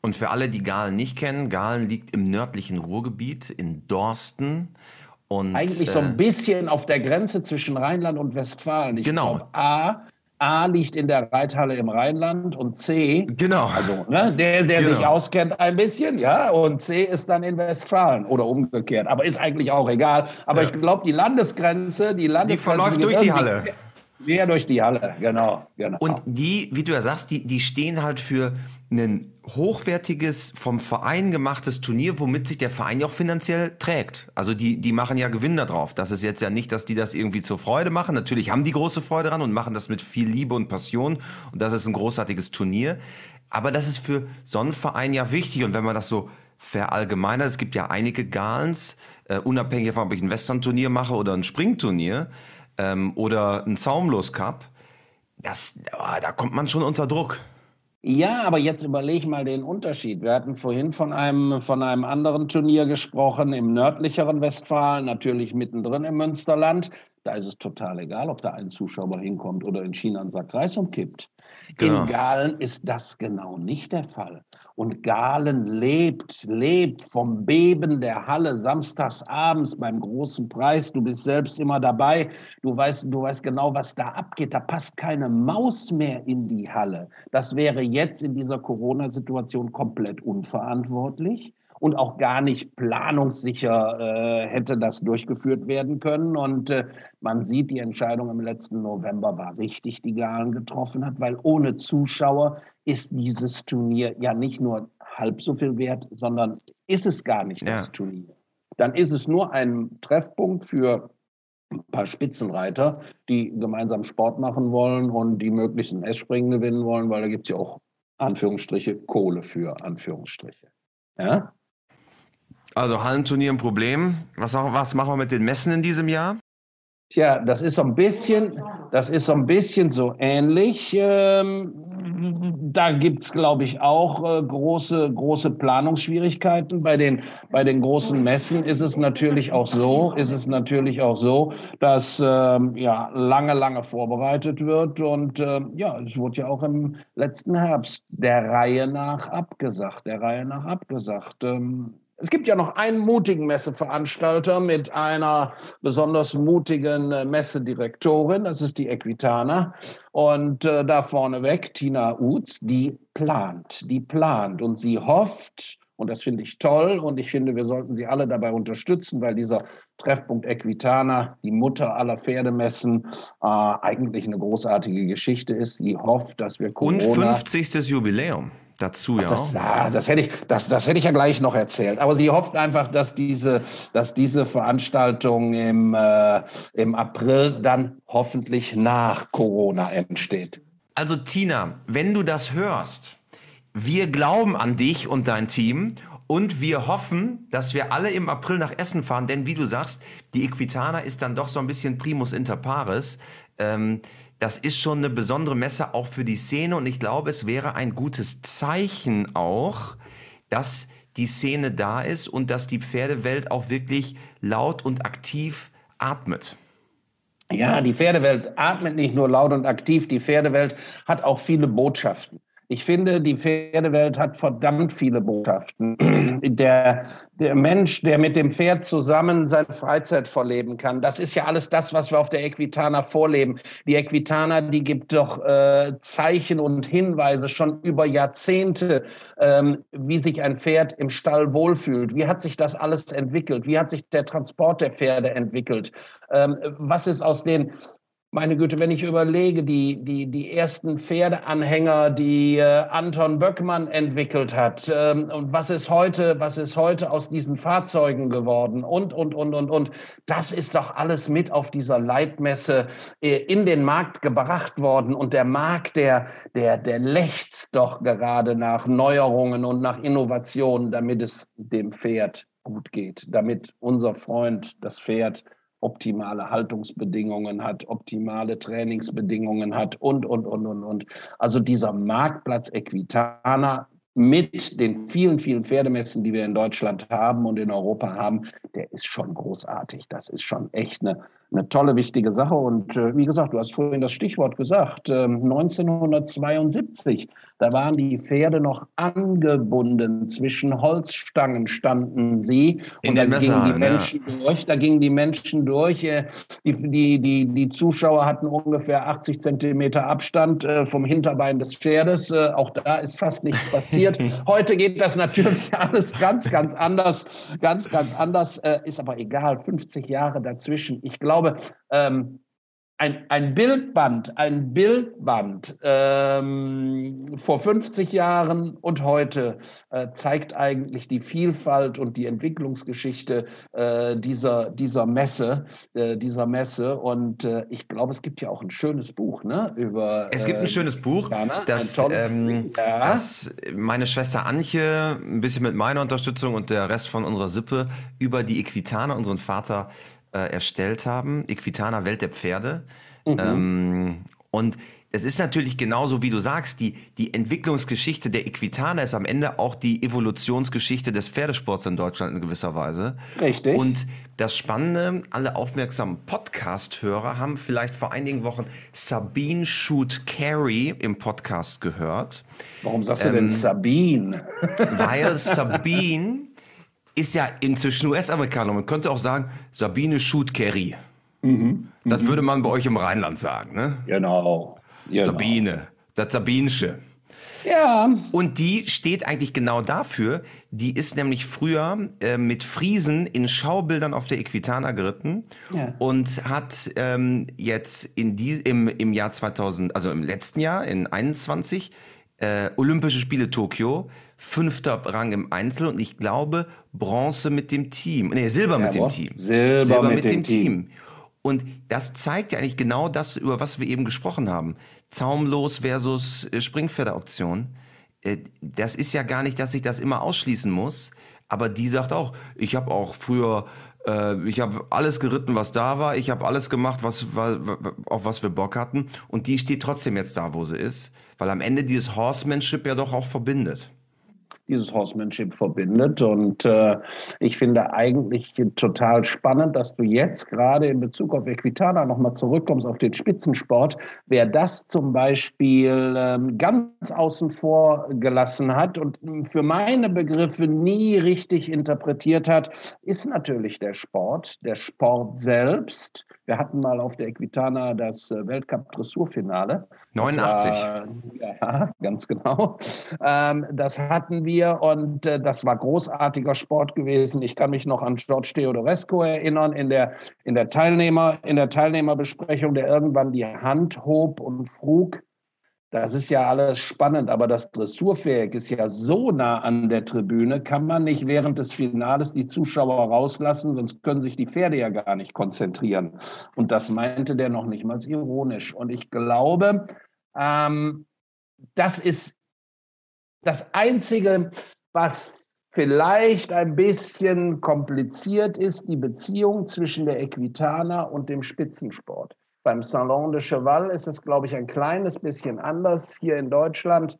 Und für alle, die Galen nicht kennen, Galen liegt im nördlichen Ruhrgebiet in Dorsten. Und, Eigentlich so ein äh, bisschen auf der Grenze zwischen Rheinland und Westfalen. Ich genau. Glaub, A, A liegt in der Reithalle im Rheinland und C, genau. also ne, der, der genau. sich auskennt ein bisschen, ja, und C ist dann in Westfalen oder umgekehrt. Aber ist eigentlich auch egal. Aber ja. ich glaube, die Landesgrenze, die Landesgrenze. Die verläuft durch die Halle. Mehr durch die Halle, genau, genau. Und die, wie du ja sagst, die, die stehen halt für ein hochwertiges, vom Verein gemachtes Turnier, womit sich der Verein ja auch finanziell trägt. Also die, die machen ja Gewinn darauf. Das ist jetzt ja nicht, dass die das irgendwie zur Freude machen. Natürlich haben die große Freude dran und machen das mit viel Liebe und Passion. Und das ist ein großartiges Turnier. Aber das ist für so einen Verein ja wichtig. Und wenn man das so verallgemeinert, es gibt ja einige Galens, äh, unabhängig davon, ob ich ein Western-Turnier mache oder ein Springturnier, ähm, oder ein Zaumlos Cup, das, oh, da kommt man schon unter Druck. Ja, aber jetzt überleg mal den Unterschied. Wir hatten vorhin von einem, von einem anderen Turnier gesprochen, im nördlicheren Westfalen, natürlich mittendrin im Münsterland. Da ist es total egal, ob da ein Zuschauer hinkommt oder in China einen Sack Reis umkippt. Genau. In Galen ist das genau nicht der Fall. Und Galen lebt, lebt vom Beben der Halle samstags abends beim großen Preis. Du bist selbst immer dabei. Du weißt, du weißt genau, was da abgeht. Da passt keine Maus mehr in die Halle. Das wäre jetzt in dieser Corona-Situation komplett unverantwortlich und auch gar nicht planungssicher äh, hätte das durchgeführt werden können. Und äh, man sieht, die Entscheidung im letzten November war richtig, die Galen getroffen hat, weil ohne Zuschauer ist dieses Turnier ja nicht nur halb so viel wert, sondern ist es gar nicht ja. das Turnier. Dann ist es nur ein Treffpunkt für ein paar Spitzenreiter, die gemeinsam Sport machen wollen und die möglichst ein S-Springen gewinnen wollen, weil da gibt es ja auch Anführungsstriche Kohle für Anführungsstriche. Ja? Also Hallenturnier ein Problem. Was, was machen wir mit den Messen in diesem Jahr? Tja, das ist so ein bisschen, das ist so ein bisschen so ähnlich. Ähm, da gibt es, glaube ich, auch äh, große, große Planungsschwierigkeiten. Bei den, bei den großen Messen ist es natürlich auch so, ist es natürlich auch so, dass ähm, ja lange, lange vorbereitet wird. Und äh, ja, es wurde ja auch im letzten Herbst der Reihe nach abgesagt, der Reihe nach abgesagt. Es gibt ja noch einen mutigen Messeveranstalter mit einer besonders mutigen äh, Messedirektorin, das ist die Equitana. Und äh, da vorneweg Tina Utz, die plant, die plant und sie hofft, und das finde ich toll und ich finde, wir sollten sie alle dabei unterstützen, weil dieser Treffpunkt Equitana, die Mutter aller Pferdemessen, äh, eigentlich eine großartige Geschichte ist. Sie hofft, dass wir Corona... Und 50. Jubiläum. Dazu, ja. Das, ah, das, hätte ich, das, das hätte ich ja gleich noch erzählt. Aber sie hofft einfach, dass diese, dass diese Veranstaltung im, äh, im April dann hoffentlich nach Corona entsteht. Also Tina, wenn du das hörst, wir glauben an dich und dein Team und wir hoffen, dass wir alle im April nach Essen fahren, denn wie du sagst, die Equitana ist dann doch so ein bisschen primus inter pares. Ähm, das ist schon eine besondere Messe auch für die Szene und ich glaube, es wäre ein gutes Zeichen auch, dass die Szene da ist und dass die Pferdewelt auch wirklich laut und aktiv atmet. Ja, die Pferdewelt atmet nicht nur laut und aktiv, die Pferdewelt hat auch viele Botschaften. Ich finde, die Pferdewelt hat verdammt viele Botschaften. Der, der Mensch, der mit dem Pferd zusammen seine Freizeit verleben kann, das ist ja alles das, was wir auf der Equitana vorleben. Die Equitana, die gibt doch äh, Zeichen und Hinweise schon über Jahrzehnte, ähm, wie sich ein Pferd im Stall wohlfühlt. Wie hat sich das alles entwickelt? Wie hat sich der Transport der Pferde entwickelt? Ähm, was ist aus den meine Güte, wenn ich überlege, die, die, die ersten Pferdeanhänger, die äh, Anton Böckmann entwickelt hat, ähm, und was ist heute, was ist heute aus diesen Fahrzeugen geworden und, und, und, und, und. Das ist doch alles mit auf dieser Leitmesse äh, in den Markt gebracht worden. Und der Markt, der, der, der lechzt doch gerade nach Neuerungen und nach Innovationen, damit es dem Pferd gut geht, damit unser Freund, das Pferd, optimale Haltungsbedingungen hat, optimale Trainingsbedingungen hat und, und, und, und, und. Also dieser Marktplatz Equitana mit den vielen, vielen Pferdemessen, die wir in Deutschland haben und in Europa haben, der ist schon großartig. Das ist schon echt eine, eine tolle, wichtige Sache. Und äh, wie gesagt, du hast vorhin das Stichwort gesagt, äh, 1972 da waren die Pferde noch angebunden. Zwischen Holzstangen standen sie. In und da gingen die Menschen ja. durch. Da gingen die Menschen durch. Äh, die, die, die, die Zuschauer hatten ungefähr 80 Zentimeter Abstand äh, vom Hinterbein des Pferdes. Äh, auch da ist fast nichts passiert. Heute geht das natürlich alles ganz, ganz anders. Ganz, ganz anders. Ist aber egal. 50 Jahre dazwischen. Ich glaube, ähm, ein, ein Bildband, ein Bildband ähm, vor 50 Jahren und heute äh, zeigt eigentlich die Vielfalt und die Entwicklungsgeschichte äh, dieser, dieser Messe, äh, dieser Messe. Und äh, ich glaube, es gibt ja auch ein schönes Buch, ne? Über, es gibt ein äh, schönes Buch, das, ähm, ja. das meine Schwester Anche ein bisschen mit meiner Unterstützung und der Rest von unserer Sippe über die Equitana, unseren Vater, äh, erstellt haben, Equitana Welt der Pferde. Mhm. Ähm, und es ist natürlich genauso, wie du sagst, die, die Entwicklungsgeschichte der Equitana ist am Ende auch die Evolutionsgeschichte des Pferdesports in Deutschland in gewisser Weise. Richtig. Und das Spannende, alle aufmerksamen Podcast-Hörer haben vielleicht vor einigen Wochen Sabine Shoot Carey im Podcast gehört. Warum sagst du ähm, denn Sabine? Weil Sabine ist ja inzwischen US-Amerikaner. Man könnte auch sagen, Sabine Schut-Kerry. Mhm. Das mhm. würde man bei euch im Rheinland sagen, ne? Genau. genau. Sabine, das Sabinsche. Ja. Und die steht eigentlich genau dafür. Die ist nämlich früher äh, mit Friesen in Schaubildern auf der Equitana geritten ja. und hat ähm, jetzt in die, im, im Jahr 2000, also im letzten Jahr, in 21, äh, Olympische Spiele Tokio fünfter Rang im Einzel und ich glaube Bronze mit dem Team. Nee, Silber ja, mit dem Team. Silber, Silber mit, mit, dem, Team. Team. Und das zeigt ja eigentlich genau das, über was wir eben gesprochen haben. Zaumlos versus äh, Springpferdeauktion. Äh, das ist ja gar nicht, dass ich das immer ausschließen muss. Aber die sagt auch, ich habe auch früher, äh, ich habe alles geritten, was da war. Ich habe alles gemacht, was, auf was wir Bock hatten. Und die steht trotzdem jetzt da, wo sie ist. Weil am Ende dieses Horsemanship ja doch auch verbindet dieses Horsemanship verbindet. Und äh, ich finde eigentlich total spannend, dass du jetzt gerade in Bezug auf Equitana nochmal zurückkommst auf den Spitzensport. Wer das zum Beispiel ähm, ganz außen vor gelassen hat und für meine Begriffe nie richtig interpretiert hat, ist natürlich der Sport, der Sport selbst. Wir hatten mal auf der Equitana das äh, Weltcup-Dressurfinale. 89. War, ja, ganz genau. Ähm, das hatten wir und äh, das war großartiger Sport gewesen. Ich kann mich noch an George Theodorescu erinnern in der, in der, Teilnehmer, in der Teilnehmerbesprechung, der irgendwann die Hand hob und frug, Das ist ja alles spannend, aber das Dressurfähig ist ja so nah an der Tribüne, kann man nicht während des Finales die Zuschauer rauslassen, sonst können sich die Pferde ja gar nicht konzentrieren. Und das meinte der noch nicht mal ironisch. Und ich glaube, ähm, das ist das Einzige, was vielleicht ein bisschen kompliziert ist, die Beziehung zwischen der Equitana und dem Spitzensport. Beim Salon de Cheval ist es, glaube ich, ein kleines bisschen anders. Hier in Deutschland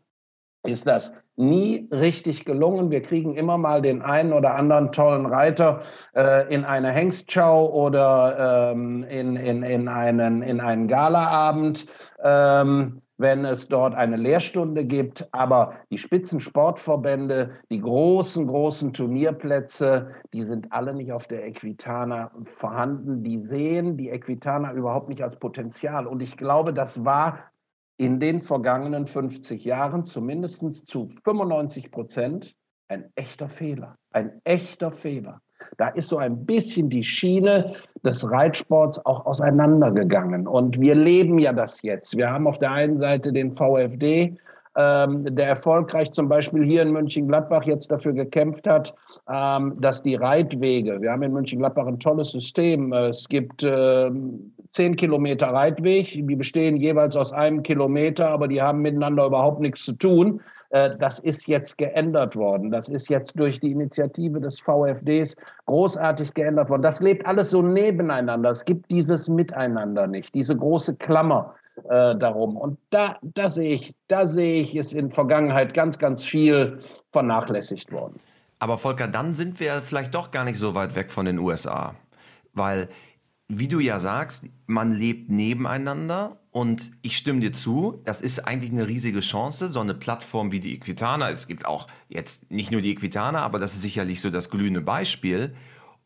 ist das nie richtig gelungen. Wir kriegen immer mal den einen oder anderen tollen Reiter äh, in eine Hengstschau oder ähm, in, in, in, einen, in einen Galaabend. Ähm, wenn es dort eine Lehrstunde gibt. Aber die Spitzensportverbände, die großen, großen Turnierplätze, die sind alle nicht auf der Equitana vorhanden. Die sehen die Equitana überhaupt nicht als Potenzial. Und ich glaube, das war in den vergangenen 50 Jahren zumindest zu 95 Prozent ein echter Fehler. Ein echter Fehler. Da ist so ein bisschen die Schiene des Reitsports auch auseinandergegangen. Und wir leben ja das jetzt. Wir haben auf der einen Seite den VfD, ähm, der erfolgreich zum Beispiel hier in Mönchengladbach jetzt dafür gekämpft hat, ähm, dass die Reitwege, wir haben in Mönchengladbach ein tolles System. Es gibt ähm, zehn Kilometer Reitweg, die bestehen jeweils aus einem Kilometer, aber die haben miteinander überhaupt nichts zu tun. Äh, das ist jetzt geändert worden. Das ist jetzt durch die Initiative des VfDs großartig geändert worden. Das lebt alles so nebeneinander. Es gibt dieses Miteinander nicht, diese große Klammer äh, darum. Und da, da sehe ich, da sehe ich, ist in Vergangenheit ganz, ganz viel vernachlässigt worden. Aber Volker, dann sind wir vielleicht doch gar nicht so weit weg von den USA, weil wie du ja sagst, man lebt nebeneinander und ich stimme dir zu, das ist eigentlich eine riesige Chance, so eine Plattform wie die Equitana. Es gibt auch jetzt nicht nur die Equitana, aber das ist sicherlich so das glühende Beispiel.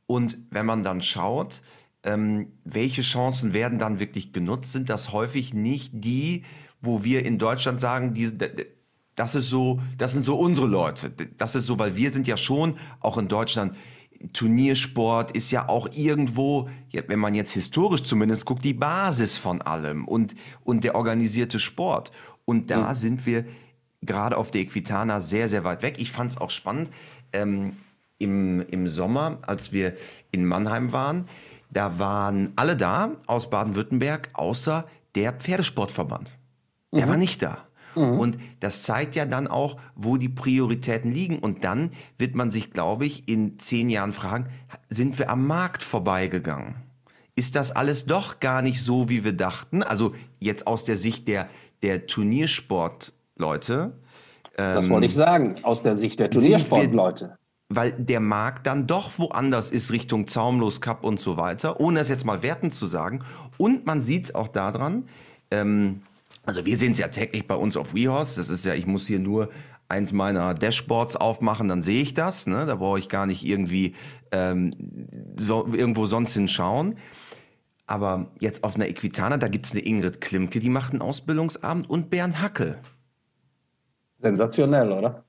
Und wenn man dann schaut, ähm, welche Chancen werden dann wirklich genutzt, sind das häufig nicht die, wo wir in Deutschland sagen, die, das ist so, das sind so unsere Leute. Das ist so, weil wir sind ja schon auch in Deutschland Turniersport ist ja auch irgendwo, wenn man jetzt historisch zumindest guckt, die Basis von allem und, und der organisierte Sport. Und da mhm. sind wir gerade auf der Equitana sehr, sehr weit weg. Ich fand es auch spannend. Ähm, im, Im Sommer, als wir in Mannheim waren, da waren alle da aus Baden-Württemberg, außer der Pferdesportverband. Der mhm. war nicht da. Mhm. Und das zeigt ja dann auch, wo die Prioritäten liegen. Und dann wird man sich, glaube ich, in zehn Jahren fragen, sind wir am Markt vorbeigegangen? Ist das alles doch gar nicht so, wie wir dachten? Also jetzt aus der Sicht der, der Turniersportleute. Das wollte ich ähm, sagen, aus der Sicht der Turniersportleute weil der Markt dann doch woanders ist Richtung Zaumlos Cup und so weiter, ohne es jetzt mal wertend zu sagen. Und man sieht es auch daran, ähm, also wir sehen es ja täglich bei uns auf WeHorse. Das ist ja, ich muss hier nur eins meiner Dashboards aufmachen, dann sehe ich das. Ne? Da brauche ich gar nicht irgendwie ähm, so, irgendwo sonst hinschauen. Aber jetzt auf einer Equitana, da gibt es eine Ingrid Klimke, die macht einen Ausbildungsabend und Bernd Hackel. Sensationell, oder?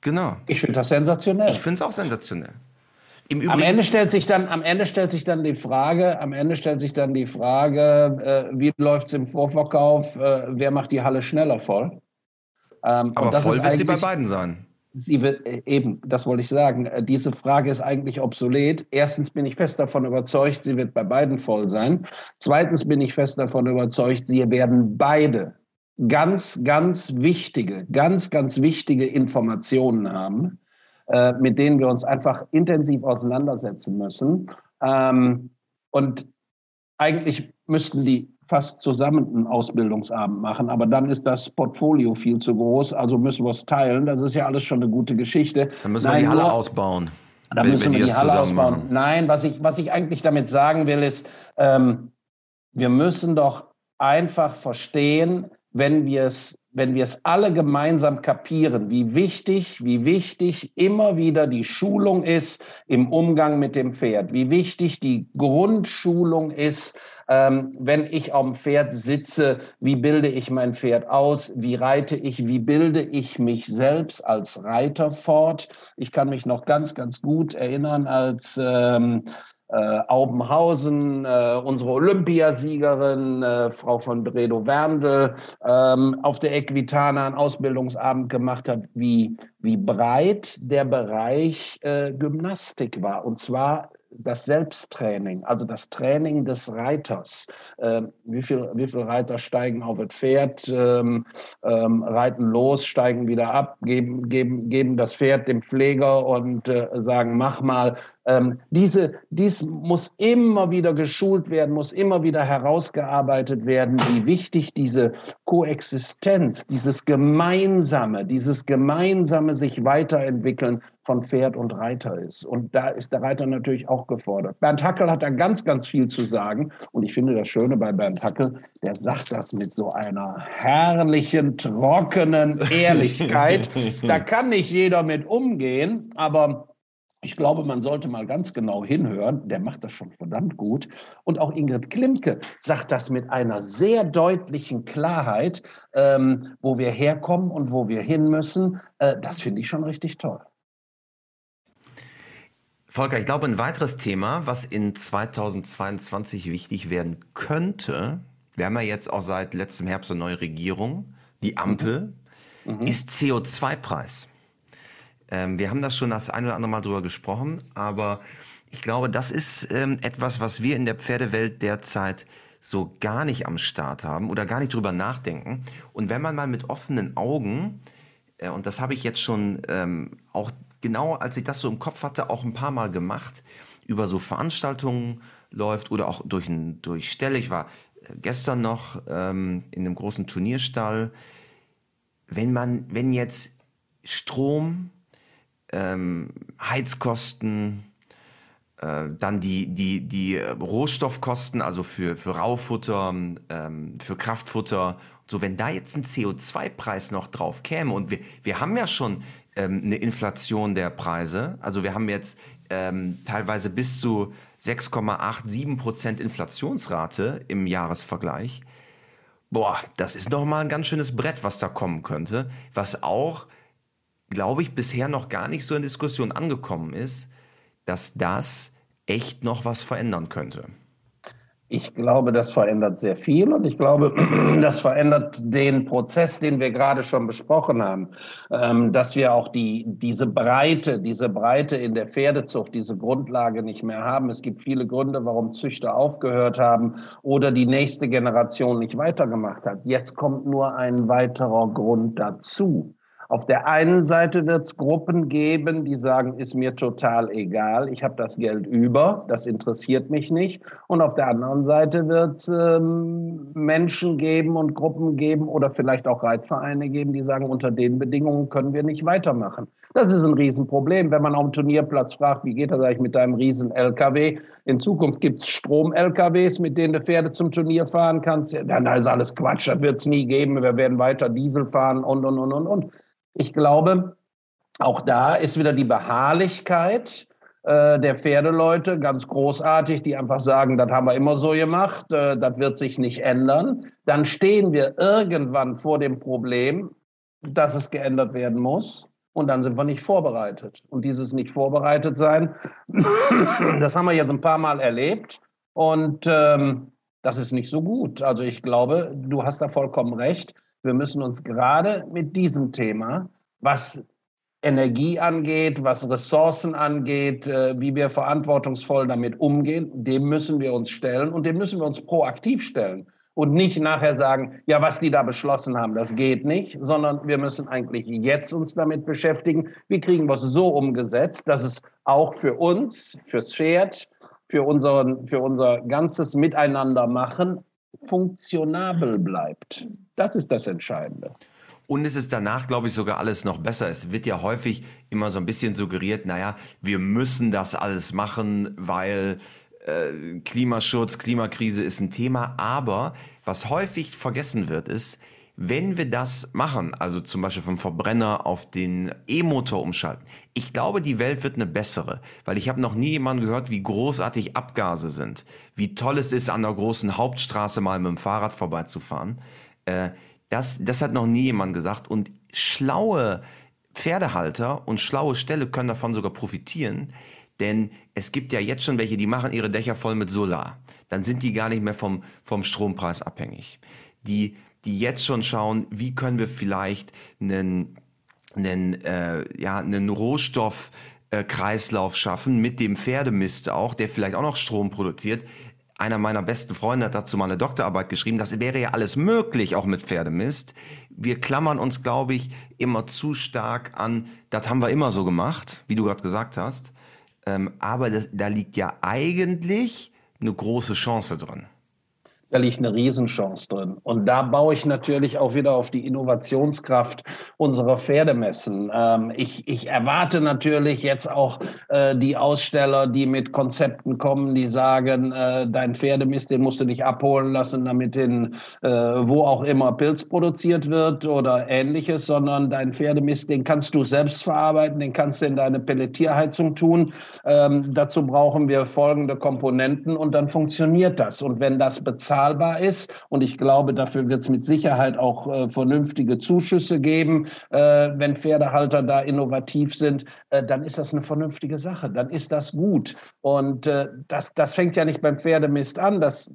Genau. Ich finde das sensationell. Ich finde es auch sensationell am Ende stellt sich dann, am Ende stellt sich dann die Frage, am Ende stellt sich dann die Frage, äh, wie läuft es im Vorverkauf, äh, wer macht die Halle schneller voll? Ähm, Aber voll wird sie bei beiden sein. Sie wird, äh, eben, das wollte ich sagen. Äh, diese Frage ist eigentlich obsolet. Erstens bin ich fest davon überzeugt, sie wird bei beiden voll sein. Zweitens bin ich fest davon überzeugt, sie werden beide ganz, ganz wichtige, ganz, ganz wichtige Informationen haben äh, mit denen wir uns einfach intensiv auseinandersetzen müssen. Ähm, und eigentlich müssten die fast zusammen einen Ausbildungsabend machen, aber dann ist das Portfolio viel zu groß, also müssen wir es teilen. Das ist ja alles schon eine gute Geschichte. Dann müssen Nein, wir die Halle ausbauen. Da müssen wir die Halle ausbauen. Machen. Nein, was ich, was ich eigentlich damit sagen will, ist, ähm, wir müssen doch einfach verstehen, wenn wir es wenn wir es alle gemeinsam kapieren, wie wichtig, wie wichtig immer wieder die Schulung ist im Umgang mit dem Pferd, wie wichtig die Grundschulung ist, ähm, wenn ich am Pferd sitze, wie bilde ich mein Pferd aus, wie reite ich, wie bilde ich mich selbst als Reiter fort. Ich kann mich noch ganz, ganz gut erinnern, als ähm, äh, Aubenhausen, äh, unsere Olympiasiegerin, äh, Frau von Bredow-Werndl, ähm, auf der Equitana einen Ausbildungsabend gemacht hat, wie, wie breit der Bereich äh, Gymnastik war. Und zwar das Selbsttraining, also das Training des Reiters. Ähm, wie viele wie viel Reiter steigen auf das Pferd, ähm, ähm, reiten los, steigen wieder ab, geben, geben, geben das Pferd dem Pfleger und äh, sagen, mach mal. Ähm, diese, dies muss immer wieder geschult werden, muss immer wieder herausgearbeitet werden, wie wichtig diese Koexistenz, dieses Gemeinsame, dieses gemeinsame sich weiterentwickeln von Pferd und Reiter ist. Und da ist der Reiter natürlich auch gefordert. Bernd Hackel hat da ganz, ganz viel zu sagen. Und ich finde das Schöne bei Bernd Hackel, der sagt das mit so einer herrlichen, trockenen Ehrlichkeit. da kann nicht jeder mit umgehen, aber ich glaube, man sollte mal ganz genau hinhören. Der macht das schon verdammt gut. Und auch Ingrid Klimke sagt das mit einer sehr deutlichen Klarheit, ähm, wo wir herkommen und wo wir hin müssen. Äh, das finde ich schon richtig toll. Volker, ich glaube, ein weiteres Thema, was in 2022 wichtig werden könnte, wir haben ja jetzt auch seit letztem Herbst eine neue Regierung, die Ampel, mhm. mhm. ist CO2-Preis. Ähm, wir haben da schon das ein oder andere Mal drüber gesprochen, aber ich glaube, das ist ähm, etwas, was wir in der Pferdewelt derzeit so gar nicht am Start haben oder gar nicht drüber nachdenken. Und wenn man mal mit offenen Augen, äh, und das habe ich jetzt schon ähm, auch genau als ich das so im Kopf hatte, auch ein paar Mal gemacht, über so Veranstaltungen läuft oder auch durch, ein, durch Ställe. Ich war äh, gestern noch ähm, in einem großen Turnierstall. Wenn man, wenn jetzt Strom, ähm, Heizkosten, äh, dann die, die, die Rohstoffkosten, also für, für Raufutter, ähm, für Kraftfutter, so wenn da jetzt ein CO2-Preis noch drauf käme und wir, wir haben ja schon ähm, eine Inflation der Preise. Also wir haben jetzt ähm, teilweise bis zu 6,87 Prozent Inflationsrate im Jahresvergleich. Boah, das ist doch mal ein ganz schönes Brett, was da kommen könnte, was auch, glaube ich, bisher noch gar nicht so in Diskussion angekommen ist, dass das echt noch was verändern könnte. Ich glaube, das verändert sehr viel und ich glaube, das verändert den Prozess, den wir gerade schon besprochen haben, ähm, dass wir auch die, diese Breite, diese Breite in der Pferdezucht, diese Grundlage nicht mehr haben. Es gibt viele Gründe, warum Züchter aufgehört haben oder die nächste Generation nicht weitergemacht hat. Jetzt kommt nur ein weiterer Grund dazu. Auf der einen Seite wird es Gruppen geben, die sagen, ist mir total egal, ich habe das Geld über, das interessiert mich nicht. Und auf der anderen Seite wird es ähm, Menschen geben und Gruppen geben oder vielleicht auch Reitvereine geben, die sagen, unter den Bedingungen können wir nicht weitermachen. Das ist ein Riesenproblem. Wenn man auf dem Turnierplatz fragt, wie geht das eigentlich mit deinem riesen LKW? In Zukunft gibt es Strom-LKWs, mit denen du Pferde zum Turnier fahren kannst. Ja, dann ist alles Quatsch, das wird es nie geben. Wir werden weiter Diesel fahren und, und, und, und, und. Ich glaube, auch da ist wieder die Beharrlichkeit äh, der Pferdeleute ganz großartig, die einfach sagen, das haben wir immer so gemacht, äh, das wird sich nicht ändern. Dann stehen wir irgendwann vor dem Problem, dass es geändert werden muss. Und dann sind wir nicht vorbereitet. Und dieses nicht vorbereitet sein, das haben wir jetzt ein paar Mal erlebt. Und ähm, das ist nicht so gut. Also ich glaube, du hast da vollkommen recht. Wir müssen uns gerade mit diesem Thema, was Energie angeht, was Ressourcen angeht, äh, wie wir verantwortungsvoll damit umgehen, dem müssen wir uns stellen und dem müssen wir uns proaktiv stellen und nicht nachher sagen, ja, was die da beschlossen haben, das geht nicht, sondern wir müssen eigentlich jetzt uns damit beschäftigen, wie kriegen wir es so umgesetzt, dass es auch für uns, fürs Pferd, für, unseren, für unser ganzes Miteinander machen funktionabel bleibt. Das ist das Entscheidende. Und es ist danach, glaube ich, sogar alles noch besser. Es wird ja häufig immer so ein bisschen suggeriert, naja, wir müssen das alles machen, weil äh, Klimaschutz, Klimakrise ist ein Thema. Aber was häufig vergessen wird, ist, wenn wir das machen, also zum Beispiel vom Verbrenner auf den E-Motor umschalten, ich glaube, die Welt wird eine bessere, weil ich habe noch nie jemanden gehört, wie großartig Abgase sind, wie toll es ist, an der großen Hauptstraße mal mit dem Fahrrad vorbeizufahren. Äh, das, das hat noch nie jemand gesagt und schlaue Pferdehalter und schlaue Ställe können davon sogar profitieren, Denn es gibt ja jetzt schon welche, die machen ihre Dächer voll mit Solar. Dann sind die gar nicht mehr vom, vom Strompreis abhängig. Die, die jetzt schon schauen, wie können wir vielleicht einen, einen, äh, ja, einen Rohstoffkreislauf äh, schaffen mit dem Pferdemist auch, der vielleicht auch noch Strom produziert. Einer meiner besten Freunde hat dazu mal eine Doktorarbeit geschrieben. Das wäre ja alles möglich, auch mit Pferdemist. Wir klammern uns, glaube ich, immer zu stark an, das haben wir immer so gemacht, wie du gerade gesagt hast. Ähm, aber das, da liegt ja eigentlich eine große Chance drin. Liegt eine Riesenchance drin. Und da baue ich natürlich auch wieder auf die Innovationskraft unserer Pferdemessen. Ähm, ich, ich erwarte natürlich jetzt auch äh, die Aussteller, die mit Konzepten kommen, die sagen, äh, dein Pferdemist, den musst du nicht abholen lassen, damit in äh, wo auch immer Pilz produziert wird oder ähnliches, sondern dein Pferdemist, den kannst du selbst verarbeiten, den kannst du in deine Pelletierheizung tun. Ähm, dazu brauchen wir folgende Komponenten und dann funktioniert das. Und wenn das bezahlt bezahlbar ist. Und ich glaube, dafür wird es mit Sicherheit auch äh, vernünftige Zuschüsse geben, äh, wenn Pferdehalter da innovativ sind. Äh, dann ist das eine vernünftige Sache. Dann ist das gut. Und äh, das, das fängt ja nicht beim Pferdemist an. Das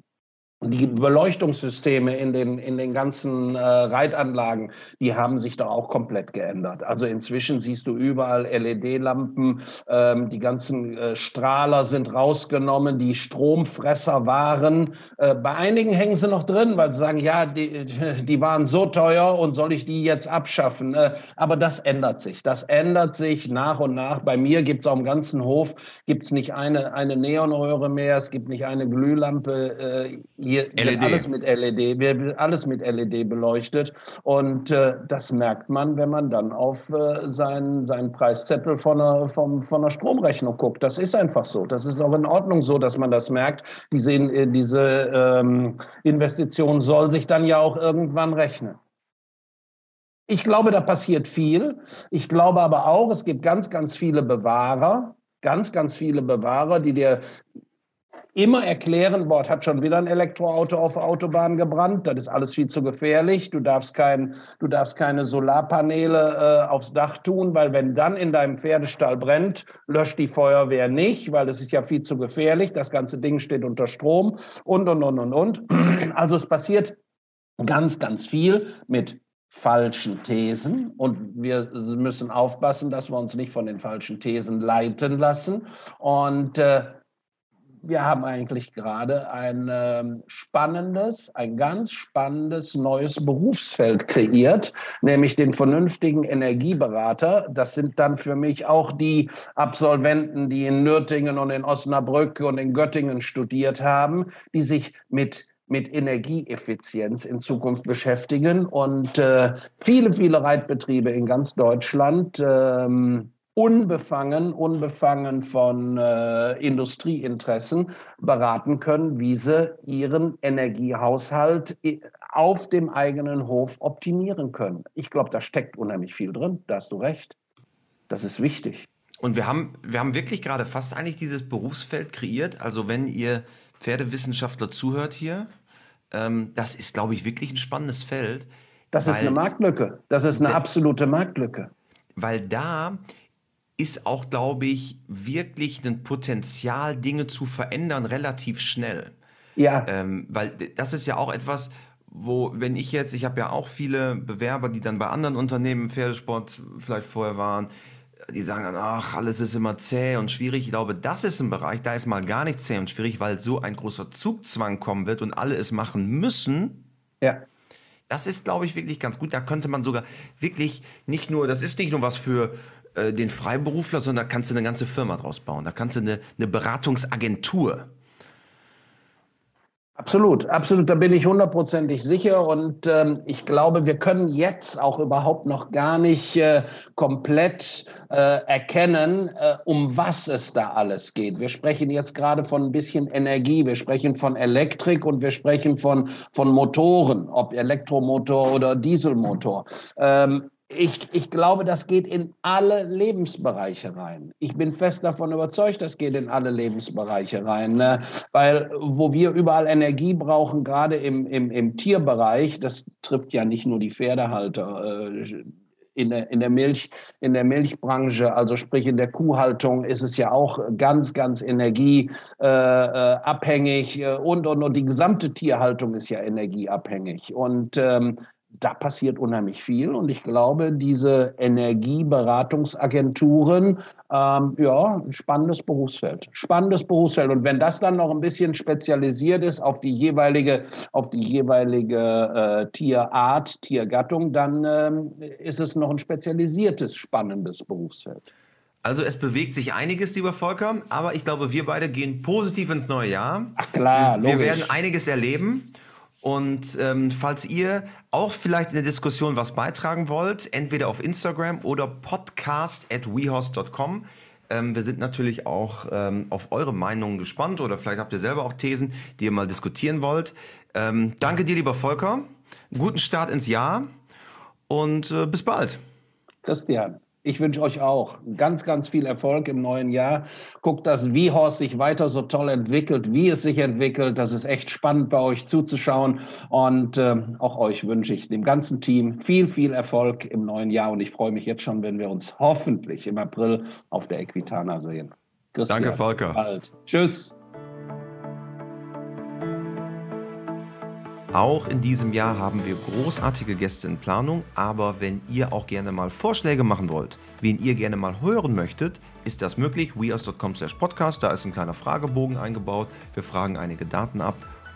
die Beleuchtungssysteme in den, in den ganzen äh, Reitanlagen, die haben sich da auch komplett geändert. Also inzwischen siehst du überall LED-Lampen, ähm, die ganzen äh, Strahler sind rausgenommen, die Stromfresser waren. Äh, bei einigen hängen sie noch drin, weil sie sagen, ja, die, die waren so teuer und soll ich die jetzt abschaffen? Äh, aber das ändert sich. Das ändert sich nach und nach. Bei mir gibt es auf dem ganzen Hof gibt's nicht eine, eine Neonröhre mehr, es gibt nicht eine Glühlampe äh, hier LED. wird alles mit LED, wird alles mit LED beleuchtet. Und äh, das merkt man, wenn man dann auf äh, seinen, seinen Preiszettel von einer, vom, von einer Stromrechnung guckt. Das ist einfach so. Das ist auch in Ordnung so, dass man das merkt. Diese, äh, diese ähm, Investition soll sich dann ja auch irgendwann rechnen. Ich glaube, da passiert viel. Ich glaube aber auch, es gibt ganz, ganz viele Bewahrer, ganz, ganz viele Bewahrer, die dir immer erklären, Bord hat schon wieder ein Elektroauto auf der Autobahn gebrannt, das ist alles viel zu gefährlich, du darfst, kein, du darfst keine Solarpaneele äh, aufs Dach tun, weil wenn dann in deinem Pferdestall brennt, löscht die Feuerwehr nicht, weil das ist ja viel zu gefährlich, das ganze Ding steht unter Strom und, und, und, und, und. Also es passiert ganz, ganz viel mit falschen Thesen und wir müssen aufpassen, dass wir uns nicht von den falschen Thesen leiten lassen und äh, wir haben eigentlich gerade ein ähm, spannendes, ein ganz spannendes neues Berufsfeld kreiert, nämlich den vernünftigen Energieberater. Das sind dann für mich auch die Absolventen, die in Nürtingen und in Osnabrück und in Göttingen studiert haben, die sich mit mit Energieeffizienz in Zukunft beschäftigen und äh, viele, viele Reitbetriebe in ganz Deutschland ähm, unbefangen, unbefangen von äh, Industrieinteressen beraten können, wie sie ihren Energiehaushalt auf dem eigenen Hof optimieren können. Ich glaube, da steckt unheimlich viel drin. Da hast du recht. Das ist wichtig. Und wir haben, wir haben wirklich gerade fast eigentlich dieses Berufsfeld kreiert. Also wenn ihr Pferdewissenschaftler zuhört hier, ähm, das ist, glaube ich, wirklich ein spannendes Feld. Das ist eine Marktlücke. Das ist eine absolute Marktlücke. Weil da ist auch, glaube ich, wirklich ein Potenzial, Dinge zu verändern, relativ schnell. Ja. Ähm, weil das ist ja auch etwas, wo, wenn ich jetzt, ich habe ja auch viele Bewerber, die dann bei anderen Unternehmen im Pferdesport vielleicht vorher waren, die sagen dann, ach, alles ist immer zäh und schwierig. Ich glaube, das ist ein Bereich, da ist mal gar nicht zäh und schwierig, weil so ein großer Zugzwang kommen wird und alle es machen müssen. Ja. Das ist, glaube ich, wirklich ganz gut. Da könnte man sogar wirklich nicht nur, das ist nicht nur was für äh, den Freiberufler, sondern da kannst du eine ganze Firma draus bauen. Da kannst du eine, eine Beratungsagentur. Absolut, absolut. Da bin ich hundertprozentig sicher. Und ähm, ich glaube, wir können jetzt auch überhaupt noch gar nicht äh, komplett äh, erkennen, äh, um was es da alles geht. Wir sprechen jetzt gerade von ein bisschen Energie, wir sprechen von Elektrik und wir sprechen von, von Motoren, ob Elektromotor oder Dieselmotor. Ähm, ich, ich glaube, das geht in alle Lebensbereiche rein. Ich bin fest davon überzeugt, das geht in alle Lebensbereiche rein. Ne? Weil wo wir überall Energie brauchen, gerade im, im, im Tierbereich, das trifft ja nicht nur die Pferdehalter. Äh, in der, in der Milch, in der Milchbranche, also sprich in der Kuhhaltung, ist es ja auch ganz, ganz energieabhängig äh, äh, und, und, und die gesamte Tierhaltung ist ja energieabhängig. Und ähm, da passiert unheimlich viel. Und ich glaube, diese Energieberatungsagenturen, ähm, ja, ein spannendes Berufsfeld. Spannendes Berufsfeld. Und wenn das dann noch ein bisschen spezialisiert ist auf die jeweilige, auf die jeweilige äh, Tierart, Tiergattung, dann ähm, ist es noch ein spezialisiertes, spannendes Berufsfeld. Also es bewegt sich einiges, lieber Volker, aber ich glaube, wir beide gehen positiv ins neue Jahr. Ach klar, logisch. Wir werden einiges erleben. Und ähm, falls ihr auch vielleicht in der Diskussion was beitragen wollt, entweder auf Instagram oder podcast at wehorse.com. Ähm, wir sind natürlich auch ähm, auf eure Meinungen gespannt oder vielleicht habt ihr selber auch Thesen, die ihr mal diskutieren wollt. Ähm, danke dir, lieber Volker. Guten Start ins Jahr und äh, bis bald. Christian. Ich wünsche euch auch ganz, ganz viel Erfolg im neuen Jahr. Guckt, dass Horst sich weiter so toll entwickelt, wie es sich entwickelt. Das ist echt spannend bei euch zuzuschauen. Und äh, auch euch wünsche ich dem ganzen Team viel, viel Erfolg im neuen Jahr. Und ich freue mich jetzt schon, wenn wir uns hoffentlich im April auf der Equitana sehen. Christian, Danke, Volker. Bald. Tschüss. Auch in diesem Jahr haben wir großartige Gäste in Planung, aber wenn ihr auch gerne mal Vorschläge machen wollt, wen ihr gerne mal hören möchtet, ist das möglich. weas.com slash podcast, da ist ein kleiner Fragebogen eingebaut. Wir fragen einige Daten ab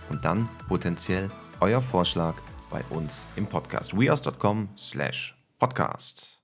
und dann potenziell euer Vorschlag bei uns im Podcast. weas.com slash podcast.